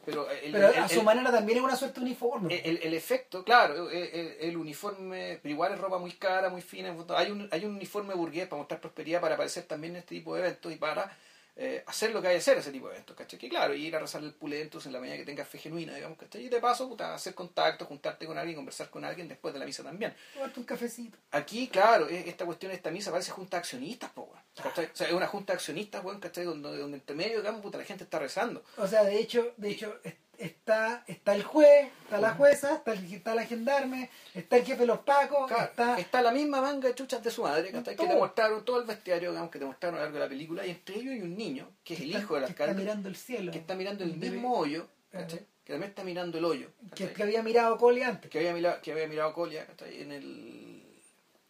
Pero, a su manera también es una suerte de uniforme. El, el, efecto, claro, el, uniforme, pero igual es ropa muy cara, muy fina. Hay un, hay un uniforme burgués para mostrar prosperidad, para aparecer también en este tipo de eventos y para eh, hacer lo que hay que hacer ese tipo de eventos, ¿cachai? Que claro, ir a rezar el pulentos en la medida que tengas fe genuina, digamos, ¿cachai? Y de paso, puta, hacer contacto, juntarte con alguien, conversar con alguien después de la misa también. Tomarte un cafecito. Aquí, claro, e, esta cuestión, esta misa parece junta de accionistas, po, ¿cachai? O sea, es una junta de accionistas, weón, ¿cachai? Donde, donde entre medio, digamos, puta, la gente está rezando. O sea, de hecho, de hecho, está, está el juez, está la jueza, está, el, está la gendarme, está el jefe de los pacos, está... está la misma manga de chuchas de su madre, que te mostraron todo el bestiario, digamos, que te mostraron a lo largo de la película, y entre ellos hay un niño, que es el hijo del alcalde. Que está mirando el cielo. Que está mirando el mismo hoyo, ¿cachai? Que también está mirando el hoyo. Que, que, había mirado Colia antes. Que había mirado, que había mirado Colia, ¿cachai? En el...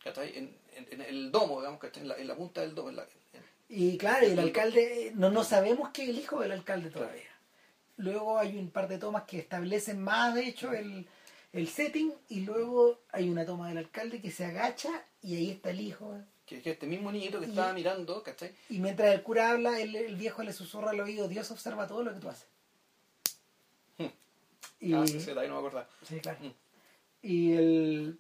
¿cachai? En, en, el domo, digamos, que en la, en la punta del domo. y claro, y el alcalde, no, no sabemos que es el hijo del alcalde todavía. Luego hay un par de tomas que establecen más, de hecho, el, el setting. Y luego hay una toma del alcalde que se agacha y ahí está el hijo. Que es este mismo niñito que estaba mirando, ¿cachai? Y mientras el cura habla, el, el, viejo le susurra al oído, Dios observa todo lo que tú haces. Hmm. Y, ah, sí, sí, ahí no me acuerdo. Sí, claro. Hmm. Y el...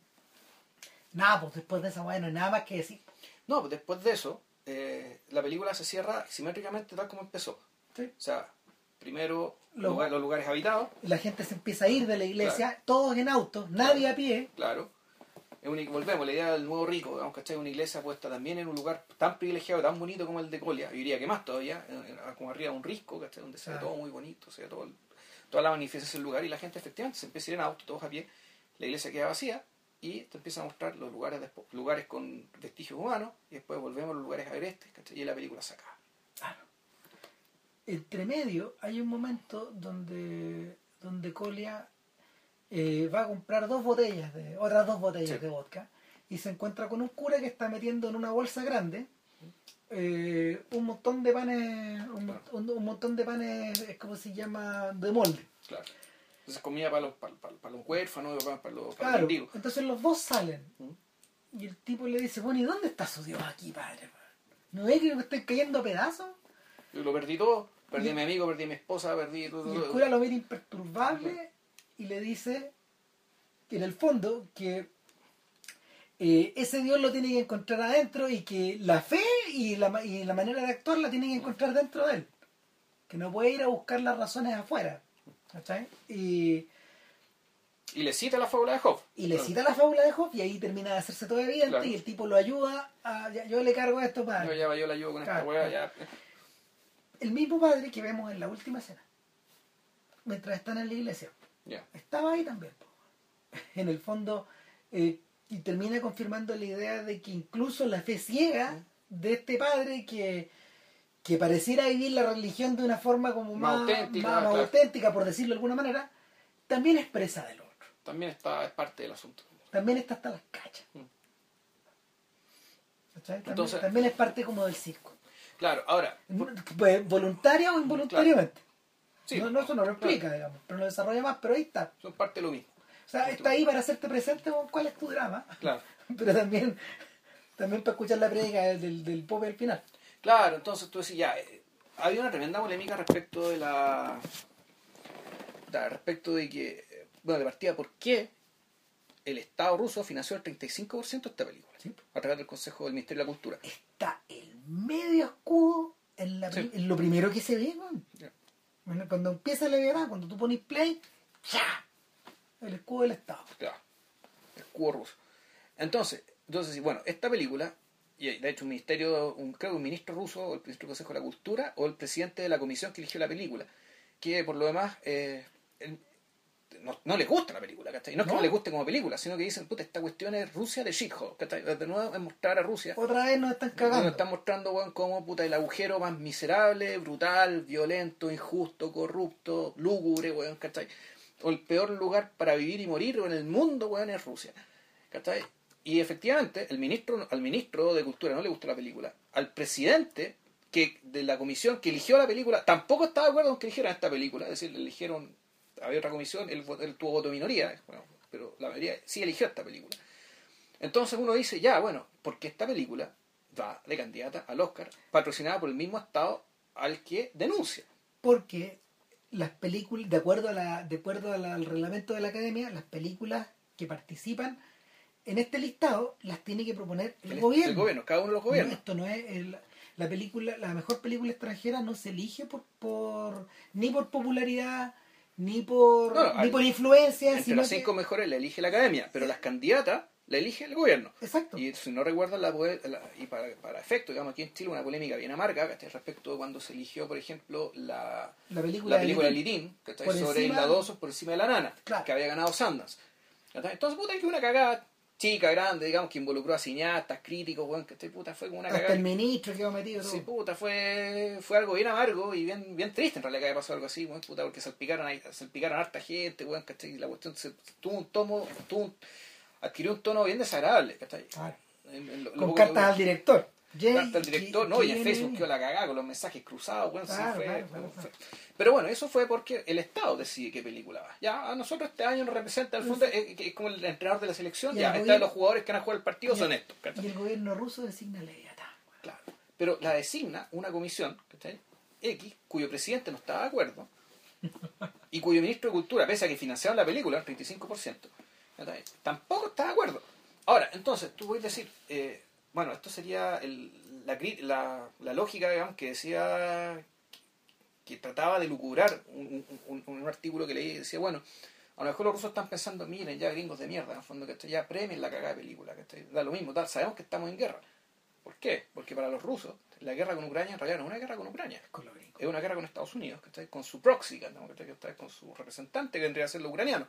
Nada, pues después de esa bueno, nada más que decir. No, pues después de eso, eh, la película se cierra simétricamente tal como empezó. Sí. O sea, primero los, los lugares habitados. La gente se empieza a ir de la iglesia, todos en auto, nadie a pie. Claro. Es volvemos, la idea del nuevo rico, digamos, ¿cachai? Una iglesia puesta también en un lugar tan privilegiado, tan bonito como el de Colia. Yo diría que más todavía, como arriba de un risco, ¿cachai? Donde se ve todo muy bonito, se ve todo toda la magnificencia del lugar y la gente efectivamente se empieza a ir en auto, todos a pie. La iglesia queda vacía y te empieza a mostrar los lugares lugares con vestigios humanos y después volvemos a los lugares agrestes, ¿cachai? Y la película se acaba. Claro entre medio hay un momento donde, donde Colia eh, va a comprar dos botellas, de otras dos botellas de vodka, y se encuentra con un cura que está metiendo en una bolsa grande eh, un montón de panes, un, montón de panes, ¿cómo se llama? De molde. Claro. Entonces comida para los, para, para, los huérfanos, para, para los, para Entonces los dos salen. Y el tipo le dice, bueno, ¿y dónde está su Dios aquí, padre? ¿No ve que me estoy cayendo a pedazos? Yo lo perdí todo. Perdí Y- a mi amigo, perdí a mi esposa, perdí... Y el cura lo mira imperturbable y le dice, que en el fondo, que eh, ese Dios lo tiene que encontrar adentro y que la fe y la, y la manera de actuar la tiene que encontrar dentro de él. Que no puede ir a buscar las razones afuera. ¿cachai? Y, Y le cita la fábula de Job. y le cita la fábula de Job y ahí termina de hacerse todo evidente Claro. y el tipo lo ayuda a, yo le cargo esto para Yo ya yo la ayudo con esta Claro, claro. ya... el mismo padre que vemos en la última escena mientras están en la iglesia estaba ahí también. En el fondo, eh, y termina confirmando la idea de que incluso la fe ciega de este padre que, que pareciera vivir la religión de una forma como Más más, auténtica, más- más claro. auténtica, por decirlo de alguna manera, también expresa del otro. También está, es parte del asunto. También está hasta las cachas. Mm. También, Entonces- también es parte como del circo. Claro, ahora... Pues, voluntaria o involuntariamente. Sí, no, no, eso no lo claro, explica, digamos, pero lo desarrolla más, pero ahí está. Son parte de lo mismo. O sea, está ahí para hacerte presente con cuál es tu drama, Claro. pero también, también para escuchar la prédica del, del pope al final. Claro, entonces tú decís, ya, eh, había una tremenda polémica respecto de la... respecto de que, bueno, de partida, ¿por qué el Estado ruso financió el 35% de esta película? Sí. A través del Consejo del Ministerio de la Cultura. Está el medio escudo en, la, Sí. en lo primero que se ve. Bueno, Cuando empieza la verdad, cuando tú pones play, ¡ya! El escudo del Estado. El cubo ruso. Entonces, entonces, bueno, esta película, y de hecho un ministerio, un, creo que un ministro ruso, o el ministro del Consejo de la Cultura, o el presidente de la comisión que eligió la película, que por lo demás eh, no, no les gusta la película, ¿cachai? No es que No. les guste como película, sino que dicen, puta, esta cuestión es Rusia de shithole, ¿cachai? De nuevo es mostrar a Rusia. Otra vez nos están Nos cagando. están mostrando, weón, como puta, el agujero más miserable, brutal, violento, injusto, corrupto, lúgubre, weón, ¿cachai? O el peor lugar para vivir y morir en el mundo, weón, es Rusia. ¿Cachai? Y efectivamente, el ministro, al ministro de Cultura no le gustó la película. Al presidente que de la comisión que eligió la película tampoco estaba de acuerdo con que eligieran esta película. Es decir, le eligieron, había otra comisión, él, él tuvo voto minoría, bueno, pero la mayoría sí eligió esta película. Entonces uno dice, ya, bueno, porque esta película va de candidata al Oscar, patrocinada por el mismo Estado al que denuncia. Porque las películas, de acuerdo, a la, de acuerdo al reglamento de la academia, las películas que participan en este listado las tiene que proponer el, El, gobierno. el gobierno, cada uno de los No, gobiernos. esto no es el- la película, la mejor película extranjera no se elige por, por ni por popularidad, ni por No, no, ni por influencia, Entre sino las que- cinco mejores la elige la academia, pero las candidatas la elige el gobierno. Exacto. Y si no recuerdan, la, la- y para, para efecto, digamos, aquí en Chile una polémica bien amarga ¿cachai? respecto de cuando se eligió, por ejemplo, la, la película, la película de Litín, ¿cachai? Por sobre encima- Isla Dosos por encima de la nana, Claro. que había ganado Sundance. ¿cachai? Entonces, puta, que una cagada chica, grande, digamos, que involucró a cineastas, críticos, weón, que puta, fue como una hasta cagada. el ministro que va metido Sí, todo. puta, fue, fue algo bien amargo y bien, bien triste en realidad que haya pasado algo así, weón, puta, porque salpicaron, ahí- salpicaron a harta gente, weón, ¿cachai? Y la cuestión se, tuvo un tomo, tuvo un- adquirió un tono bien desagradable, ¿cachai? Claro. En- en lo- con cartas al director. Carta al director, no, y en Facebook quedó la cagada con los mensajes cruzados, sí, Claro, fue- claro, claro, fue- Pero bueno, eso fue porque el Estado decide qué película va. Ya, a nosotros este año nos representa, al fondo, es, es como el entrenador de la selección, ya, el están los jugadores que van a jugar el partido son estos, ¿cachai? Y el gobierno ruso designa a Leviatán. Claro. Pero la designa una comisión, ¿cachai? X, cuyo presidente no estaba de acuerdo, y cuyo ministro de Cultura, pese a que financiaron la película, el 35%, ¿cachai? tampoco está de acuerdo. Ahora, entonces, tú puedes decir, eh, bueno, esto sería el- la, la, la lógica, digamos, que decía, que trataba de lucubrar un, un- artículo que leí y decía, bueno, a lo mejor los rusos están pensando, miren, ya gringos de mierda, en el fondo, que ya premien la cagada de película, que da lo mismo, tal, sabemos que estamos en guerra. ¿Por qué? Porque para los rusos, la guerra con Ucrania en realidad no es una guerra con Ucrania, Con es una guerra con Estados Unidos, ¿cachai? con su proxy. Que está con su representante que vendría a ser lo ucraniano.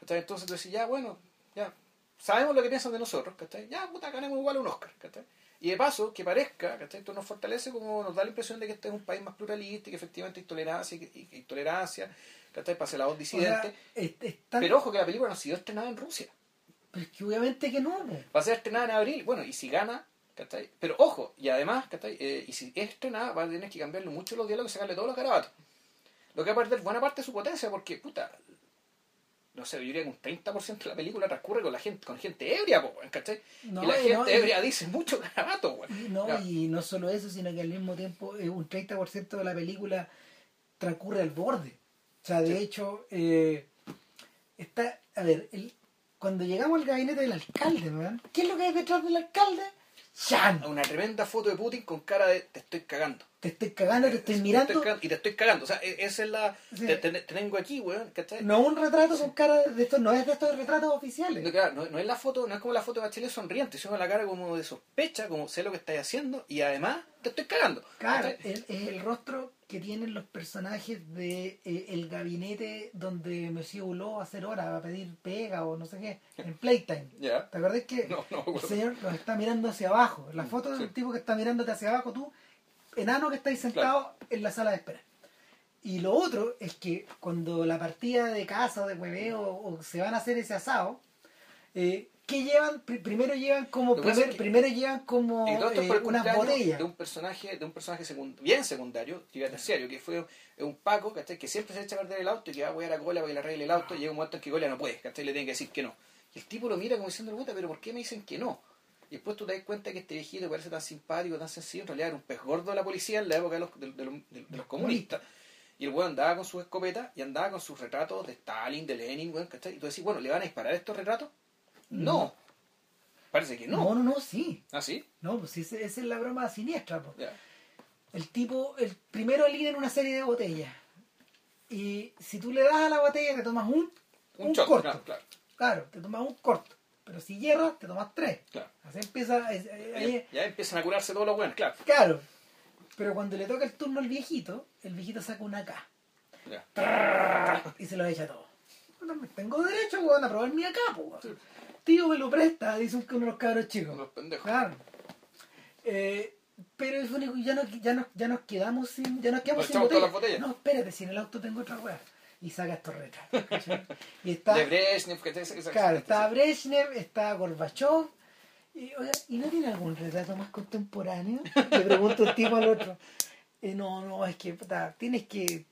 Entonces tú decís, ya, bueno, ya, sabemos lo que piensan de nosotros, ¿cachai? ya, puta, ganemos igual un Oscar. ¿cachai? Y de paso, que parezca, ¿cachai? esto nos fortalece como nos da la impresión de que este es un país más pluralista y que efectivamente hay tolerancia y, tolerancia, ¿cachai? Para la voz O disidente. sea, Pero ojo que la película no ha sido estrenada en Rusia. pero es que obviamente que no. Va a ser estrenada en abril. Bueno, y si gana, ¿cachai? Pero ojo, y además, ¿cachai? Eh, y si es estrenada, va a tener que cambiarle mucho los diálogos y sacarle todos los garabatos. Lo que va a perder buena parte de su potencia porque, puta, no sé, yo diría que un 30% de la película transcurre con la gente, con gente ebria, po, ¿cachai? No, y la y gente no, y- ebria dice mucho garabato. Y no, y no solo eso, sino que al mismo tiempo eh, un 30% de la película transcurre al borde. O sea, de Sí. hecho, eh, está, a ver, el, cuando llegamos al gabinete del alcalde, ¿verdad? ¿qué es lo que hay detrás del alcalde? Una tremenda foto de Putin con cara de te estoy cagando. Te estoy cagando, te estoy Te mirando. cagando, y te estoy cagando. O sea, e- esa es la. Sí. Te, te- te tengo aquí, weón, ¿cachai? No un retrato con cara de esto, no es de estos retratos oficiales. No, claro, no, no es la foto, no es como la foto de Bachelet sonriente, sino la cara como de sospecha, como sé lo que estáis haciendo y además te estoy cagando. Claro, el- es el rostro que tienen los personajes de eh, el gabinete donde Monsieur Hulot va a hacer hora, va a pedir pega o no sé qué, en Playtime. Ya. ¿Te acuerdas que No, no me el señor los está mirando hacia abajo? La foto del Sí. tipo que está mirándote hacia abajo, tú, enano que estáis sentado en la sala de espera. Y lo otro es que cuando la partida de casa o de hueveo o se van a hacer ese asado, eh, ¿qué llevan? Pri- primero llevan como que primer- que- primero llevan como eh, unas botellas. de un personaje, de un personaje secund- bien secundario, que iba terciario, que fue un Paco, ¿cachai? que siempre se echa a perder el auto y que va a apoyar a Cola para que le arregle el auto y llega un momento en que Cola no puede, ¿cachai? le tiene que decir que no. Y el tipo lo mira como diciendo, puta, pero ¿por qué me dicen que no? Y después tú te das cuenta que este viejito que parece tan simpático, tan sencillo, en realidad era un pez gordo de la policía en la época de los, de los comunistas. Y el weón andaba con sus escopetas y andaba con sus retratos de Stalin, de Lenin, weón, ¿cachai? Y tú decís, bueno, ¿le van a disparar estos retratos? No. Parece que no. No, no, no, sí. ¿Ah, sí? No, pues sí, esa es la broma siniestra. Ya. El tipo, el primero elimina una serie de botellas. Y si tú le das a la botella, te tomas un, Un, un shot, corto. claro, claro. Claro, te tomas un corto. Pero si hierras, te tomas tres. claro. Así empieza. es- ahí- Ya, ya empiezan a curarse todos los buenos, claro. claro. Pero cuando le toca el turno al viejito, el viejito saca una K. Ya. Y se lo echa todo. Bueno, tengo derecho, weón, a probar mi acá, weón. Tío, me lo presta, dice uno de los cabros chicos. Los pendejos. Claro. Eh, pero es único, ya, no, ya, nos, ya nos quedamos sin, ya nos quedamos Nos sin botella. botellas. No, espérate, si en el auto tengo otra weá. Y saca estos retratos. Y está, De Brezhnev, que esa- claro, está Brezhnev, está Gorbachev. Y, oiga, ¿y no tiene algún retrato más contemporáneo? Le pregunto el tipo al otro. Eh, no, no, es que puta, tienes que.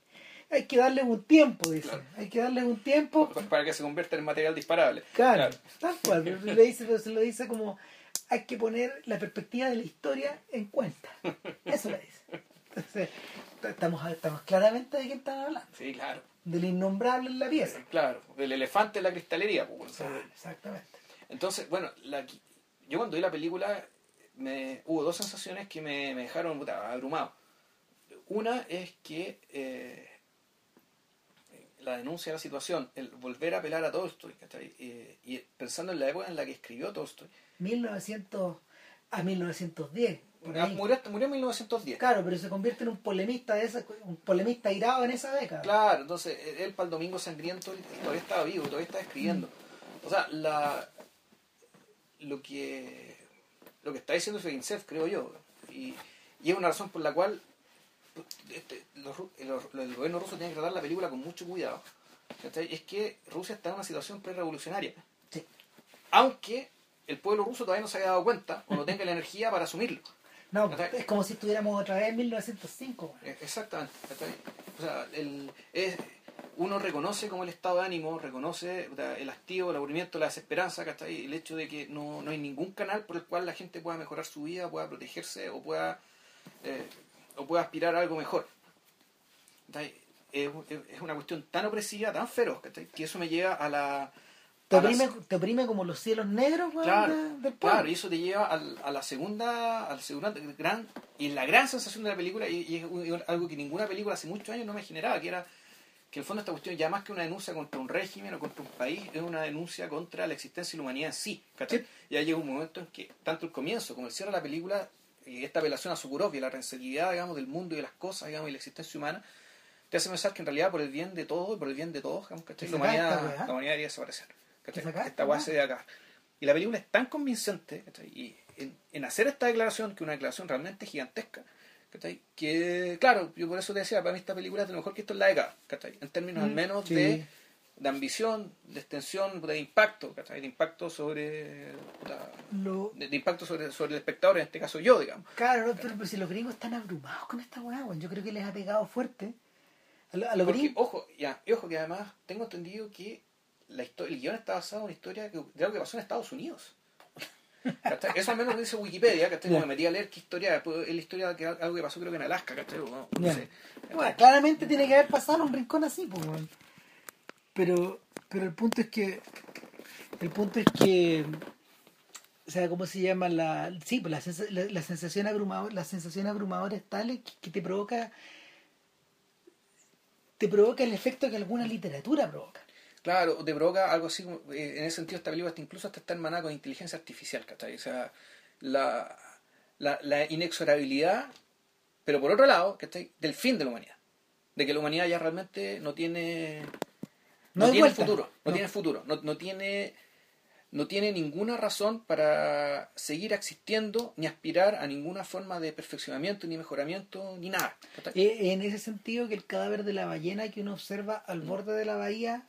Hay que darle un tiempo, dice. Claro. Hay que darle un tiempo. Pues para que se convierta en material disparable. Claro, tal cual. pero Le dice, pero se lo dice como hay que poner la perspectiva de la historia en cuenta. Eso le dice. Entonces, estamos, estamos claramente de quién están hablando. Sí, claro. Del innombrable en la pieza. Claro. El elefante en la cristalería. pues. Claro, exactamente. Entonces, bueno, la- yo cuando vi la película me, hubo dos sensaciones que me, me dejaron puta, abrumado. Una es que eh, la denuncia de la situación, el volver a apelar a Tolstoy. Eh, y pensando en la época en la que escribió Tolstoy. 1900 a 1910. por Ah, ahí. Murió, murió en 1910. Claro, pero se convierte en un polemista de esa, un polemista irado en esa década. Claro, entonces él para el Domingo Sangriento todavía estaba vivo, todavía estaba escribiendo. O sea, la, lo que lo que está diciendo Feginsev, creo yo, y, y es una razón por la cual este, los ru- los- el gobierno ruso tiene que tratar la película con mucho cuidado. ¿cachai? Es que Rusia está en una situación pre-revolucionaria. Sí. Aunque el pueblo ruso todavía no se haya dado cuenta o no tenga la energía para asumirlo. No, ¿Cachai? es como si estuviéramos otra vez en 1905. güey. Eh, Exactamente. O sea, el, es, uno reconoce como el estado de ánimo, reconoce el hastío, el aburrimiento, la desesperanza, ¿cachai? el hecho de que no, no hay ningún canal por el cual la gente pueda mejorar su vida, pueda protegerse o pueda, eh, o pueda aspirar a algo mejor. Es, una cuestión tan opresiva, tan feroz, que eso me lleva a la... Te a la- oprime, te oprime como los cielos negros güey, Claro, de- del pueblo. claro, y eso te lleva al- a la segunda, a la segunda gran, y la gran sensación de la película, y, y es algo que ninguna película hace muchos años no me generaba, que era que en el fondo esta cuestión ya más que una denuncia contra un régimen o contra un país, es una denuncia contra la existencia de la humanidad en sí. ¿cachai? Sí. Ya llega un momento en que tanto el comienzo como el cierre de la película, y esta apelación a Sukurov y a la reenseguidad, digamos, del mundo y de las cosas, digamos, y la existencia humana, te hace pensar que en realidad por el bien de todo y por el bien de todos, digamos, ¿cachai? La humanidad, la humanidad debería desaparecer. ¿cachai? Esta esta weá weá. se debe acabar. Y la película es tan convincente ¿cachai? y en, en hacer esta declaración, que es una declaración realmente gigantesca, ¿cachai? que claro, yo por eso te decía, para mí esta película es de lo mejor que esto en la década, ¿cachai? en términos al Mm, menos sí. de, de ambición, de extensión, de impacto, ¿cachai? de impacto sobre puta, Lo- de, de impacto sobre, sobre el espectador, en este caso yo, digamos. Claro, pero, si los gringos están abrumados con esta weá, yo creo que les ha pegado fuerte. A, lo- a los Porque, gringos. ojo, ya, y ojo que además tengo entendido que la historia, el guion está basado en una historia que, de algo que pasó en Estados Unidos. ¿Cachai? Eso al menos lo dice Wikipedia, que Ya. me metí a leer qué historia, pues, es la historia de que algo que pasó creo que en Alaska, ¿cachai? No, no Ya. sé. Bueno, claramente tiene que haber pasado en un rincón así, pues. Pero, pero el punto es que. El punto es que. O sea, ¿cómo se llama? La, sí, pues la, la, sensación abrumadora, la sensación abrumadora es tal que, te provoca. Te provoca el efecto que alguna literatura provoca. Claro, te provoca algo así, eh, en ese sentido esta película incluso hasta está hermanada con inteligencia artificial, ¿cachai? O sea, la, la, la inexorabilidad, pero por otro lado, ¿cachai? Del fin de la humanidad. De que la humanidad ya realmente no tiene... No tiene vuelta. futuro, no, No. tiene futuro, no, no tiene no tiene ninguna razón para seguir existiendo ni aspirar a ninguna forma de perfeccionamiento ni mejoramiento ni nada. Eh, en ese sentido que el cadáver de la ballena que uno observa al borde de la bahía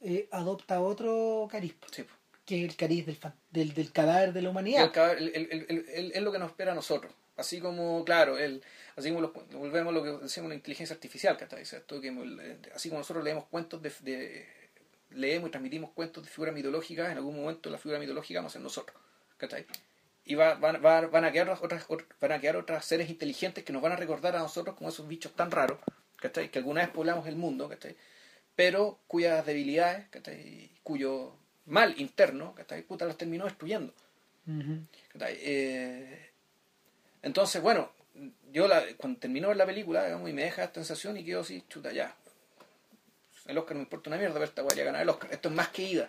eh, adopta otro cariz, Sí, que es el cariz del, del, del cadáver de la humanidad. El- el- el- es lo que nos espera a nosotros. Así como, claro, el, así como los- volvemos a lo que decíamos la inteligencia artificial, ¿cachai? Esto que, así como nosotros leemos cuentos de, de- leemos y transmitimos cuentos de figuras mitológicas, en algún momento la figura mitológica vamos a ser nosotros, ¿cachai? Y va- van, va- van a quedar otras, otras- van a quedar otras seres inteligentes que nos van a recordar a nosotros como esos bichos tan raros, ¿cachai? Que alguna vez poblamos el mundo, ¿cachai? Pero cuyas debilidades, ¿cachai? Cuyo mal interno, ¿cachai? Puta, los terminó destruyendo. Ujú. ¿cachai? Eh, entonces, bueno, yo la, cuando terminó la película, digamos, y me deja esta sensación y quedo así, chuta, ya. El Oscar no me importa una mierda, pero esta guay a ganar el Oscar. Esto es más que ida.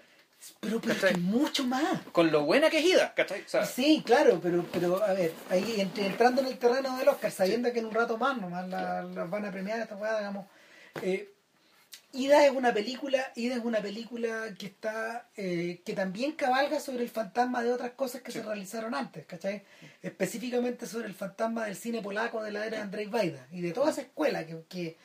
Pero, pero es mucho más. Con lo buena que es ida, ¿cachai? Sí, claro, pero, pero a ver, ahí ent- entrando en el terreno del Oscar, sabiendo que en un rato más nomás la, la van a premiar esta weá, digamos. Eh, Ida es una película, Ida es una película que está, eh, que también cabalga sobre el fantasma de otras cosas que Sí. se realizaron antes, ¿cachai? Específicamente sobre el fantasma del cine polaco de la era de Andrzej Wajda y de toda esa escuela que, que,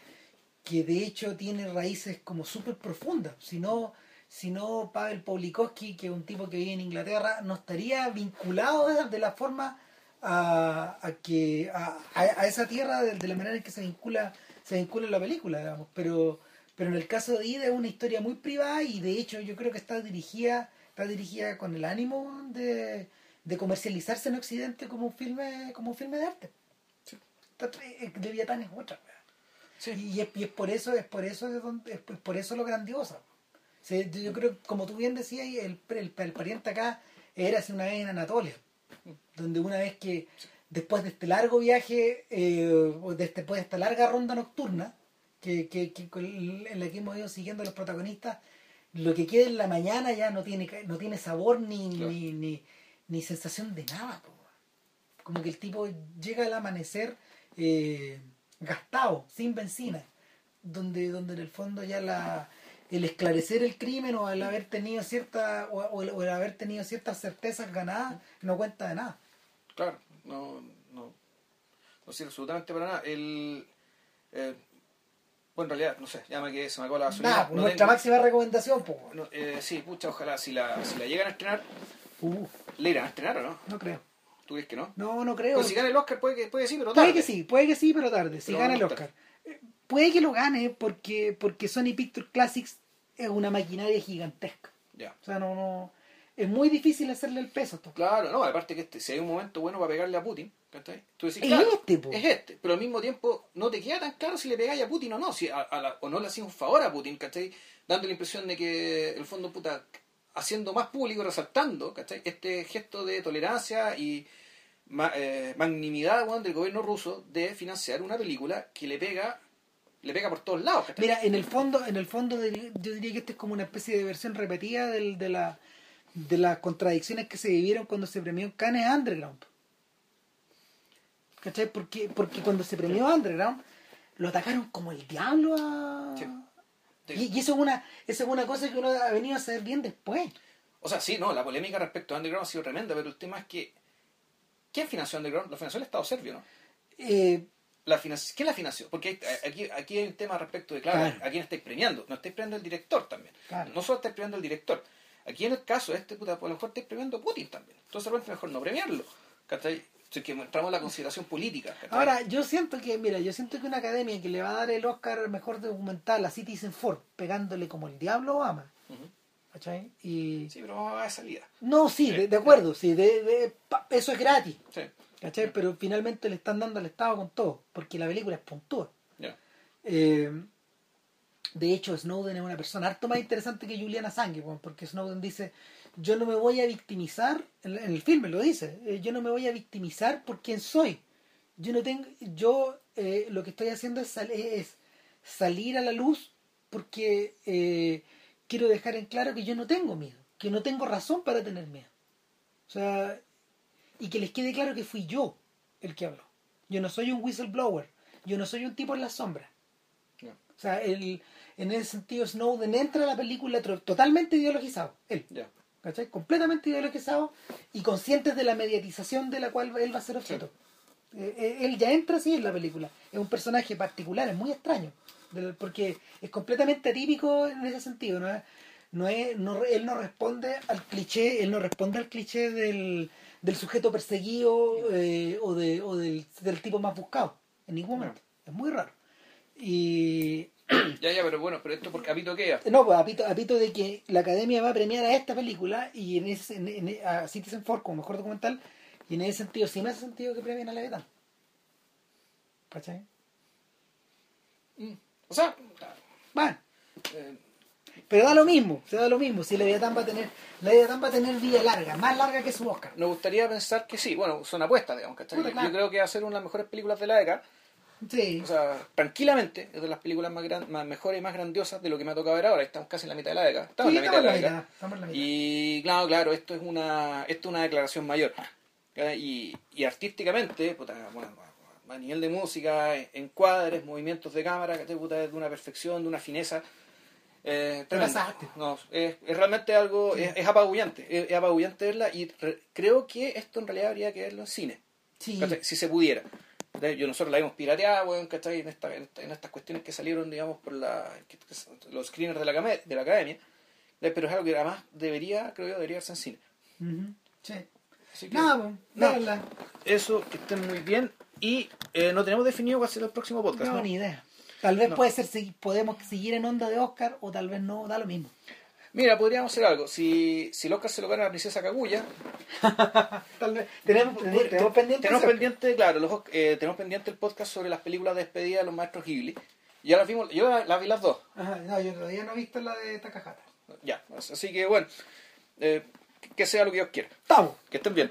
que de hecho tiene raíces como súper profundas. Si no, si no Pavel Pawlikowski, que es un tipo que vive en Inglaterra, no estaría vinculado de, de la forma a, a que a, a- esa tierra de, de la manera en que se vincula se vincula la película, digamos. Pero, pero en el caso de Ida es una historia muy privada y de hecho yo creo que está dirigida está dirigida con el ánimo de, de comercializarse en Occidente como un filme como un filme de arte. Sí. Está- eh, Leviatán es otra. sí. Y es, y es por eso, es por eso es, donde- es por- eso lo grandiosa. Sí, yo creo, como tú bien decías, el, el, el pariente acá era hace una vez en Anatolia, donde una vez que después de este largo viaje, eh, este- después de esta larga ronda nocturna, que, que, que con- en la que hemos ido siguiendo a los protagonistas, lo que queda en la mañana ya no tiene no tiene sabor ni, Claro. ni, ni, ni sensación de nada. po. Como que el tipo llega al amanecer eh, gastado, sin benzina, donde, donde en el fondo ya la el esclarecer el crimen o el haber tenido cierta o, o el, o el haber tenido ciertas certezas ganadas no cuenta de nada. Claro, no, no, no sirve absolutamente para nada. El, eh, bueno, en realidad, no sé, ya me quedé, se me acabó la pues No nuestra tengo- máxima recomendación, pues. no, eh, sí, pucha, ojalá, si la, si la llegan a estrenar, Uh, ¿le irán a estrenar o no? no creo. ¿Tú crees que no? No, no creo. Pues si gana el Oscar puede que, puede que sí, pero Puede tarde. que sí, puede que sí, pero tarde, si Pero gana el Oscar. Eh, Puede que lo gane porque, porque Sony Pictures Classics es una maquinaria gigantesca. Ya. O sea, no, no. Es muy difícil hacerle el peso a esto. Claro, no, aparte que este, si hay un momento bueno para pegarle a Putin, ¿cachai? Tú decís, Es claro, este, po. es este, pero al mismo tiempo no te queda tan claro si le pegáis a Putin o no, si a- a la- o no le hacías un favor a Putin, ¿cachai? Dando la impresión de que el fondo puta haciendo más público, resaltando, ¿cachai? Este gesto de tolerancia y ma- eh, magnanimidad weón, del gobierno ruso de financiar una película que le pega le pega por todos lados, ¿cachai? Mira, en el fondo, en el fondo yo diría que esto es como una especie de versión repetida del, de la de las contradicciones que se vivieron cuando se premió Cannes Underground. ¿Cachai? Porque, porque cuando se premió Underground, lo atacaron como el diablo a... Sí. Y, y eso es una eso es una cosa que uno ha venido a saber bien después. O sea, sí, no, la polémica respecto a Underground ha sido tremenda, pero el tema es que ¿quién financió Underground? Lo financió el Estado serbio, ¿no? Eh, La ¿Quién la financió? Porque aquí, aquí hay un tema respecto de, claro, Claro. a quién estáis premiando. No estáis premiando al director también. Claro. No solo estáis premiando al director. Aquí en el caso este, puta, a lo mejor estáis premiando a Putin también. Entonces, de repente, mejor no premiarlo. ¿Cachai? Si es que entramos en la consideración política. ¿cachai? ahora, yo siento que, mira, yo siento que una academia que le va a dar el Oscar mejor documental a Citizen Four, pegándole como el diablo a Obama, Ujú. ¿Cachai? Y... Sí, pero vamos a salida. No, sí, Sí, de, de acuerdo, sí, de, de- pa- eso es gratis, Sí, ¿cachai? Pero finalmente le están dando al Estado con todo, porque la película es puntúa. Eh, de hecho, Snowden es una persona harto más interesante que Juliana weón, porque Snowden dice, yo no me voy a victimizar, en, en el filme lo dice, eh, yo no me voy a victimizar por quién soy. Yo no tengo, yo eh, lo que estoy haciendo es, sal- es salir a la luz porque eh, quiero dejar en claro que yo no tengo miedo, que no tengo razón para tener miedo. O sea, y que les quede claro que fui yo el que habló. Yo no soy un whistleblower, yo no soy un tipo en la sombra. O sea, el, en ese sentido Snowden entra a la película totalmente ideologizado, él. ¿Cachai? Completamente ideologizado y conscientes de la mediatización de la cual él va a ser objeto. Eh, eh, él ya entra así en la película. Es un personaje particular, es muy extraño, porque es completamente atípico en ese sentido. ¿no? no es, no, él no responde al cliché, él no responde al cliché del, del sujeto perseguido eh, o, de, o del, del tipo más buscado, en ningún momento. Es muy raro. Y Ya, ya, pero bueno, pero esto porque Apito queda. no, pues apito, apito de que la academia va a premiar a esta película y en ese, en, en- a Citizen Four como mejor documental y en ese sentido sí me hace sentido que premien a la Leviatán. ¿Cachai? O sea, Bueno, eh, pero da lo mismo, se da lo mismo. Si la Leviatán va a tener, la Leviatán va a tener vida larga, más larga que su Oscar. nos gustaría pensar que sí. Bueno, son apuestas, digamos, ¿cachai? Puta, Yo- claro. Yo creo que va a ser una de las mejores películas de la década. Sí. O sea, tranquilamente es de las películas más, gran- más mejores y más grandiosas de lo que me ha tocado ver ahora. Estamos casi en la mitad de la década. Estamos Sí, en la mitad de la la década. Y claro, claro, esto es una, esto es una declaración mayor. Y, y artísticamente, puta, bueno, a nivel de música, encuadres, movimientos de cámara, que puta, es de una perfección, de una fineza. Eh, Te. No, es, es realmente algo, es, es apabullante, es, es apabullante verla y re- creo que esto en realidad habría que verlo en cine. Sí. si se pudiera. Yo nosotros la hemos pirateado, weón, ¿cachai? En, esta- en, esta- en estas cuestiones que salieron, digamos, por la, que- que- los screeners de la, de la academia. Pero es algo que además debería, creo yo, debería verse en cine. Ujú, sí. Así que, Nada, pues, no. véanla. eso, que estén muy bien. Y eh, no tenemos definido cuál será el próximo podcast. No, ¿no? ni idea. Tal vez No. puede ser, segui- podemos seguir en onda de Oscar o tal vez no, da lo mismo. Mira, podríamos hacer algo. Si, si el Oscar se lo gana a la princesa Kaguya, Tal vez. Tenemos, tenemos, tenemos pendiente. tenemos pendiente, claro, los, eh, tenemos pendiente el podcast sobre las películas de despedida de los maestros Ghibli. Ya las vimos, yo las, las vi las dos. Ajá, no, yo todavía no he visto la de Takahata. Ya, así que bueno, eh, que sea lo que Dios quiera. ¡Estamos! Que estén bien.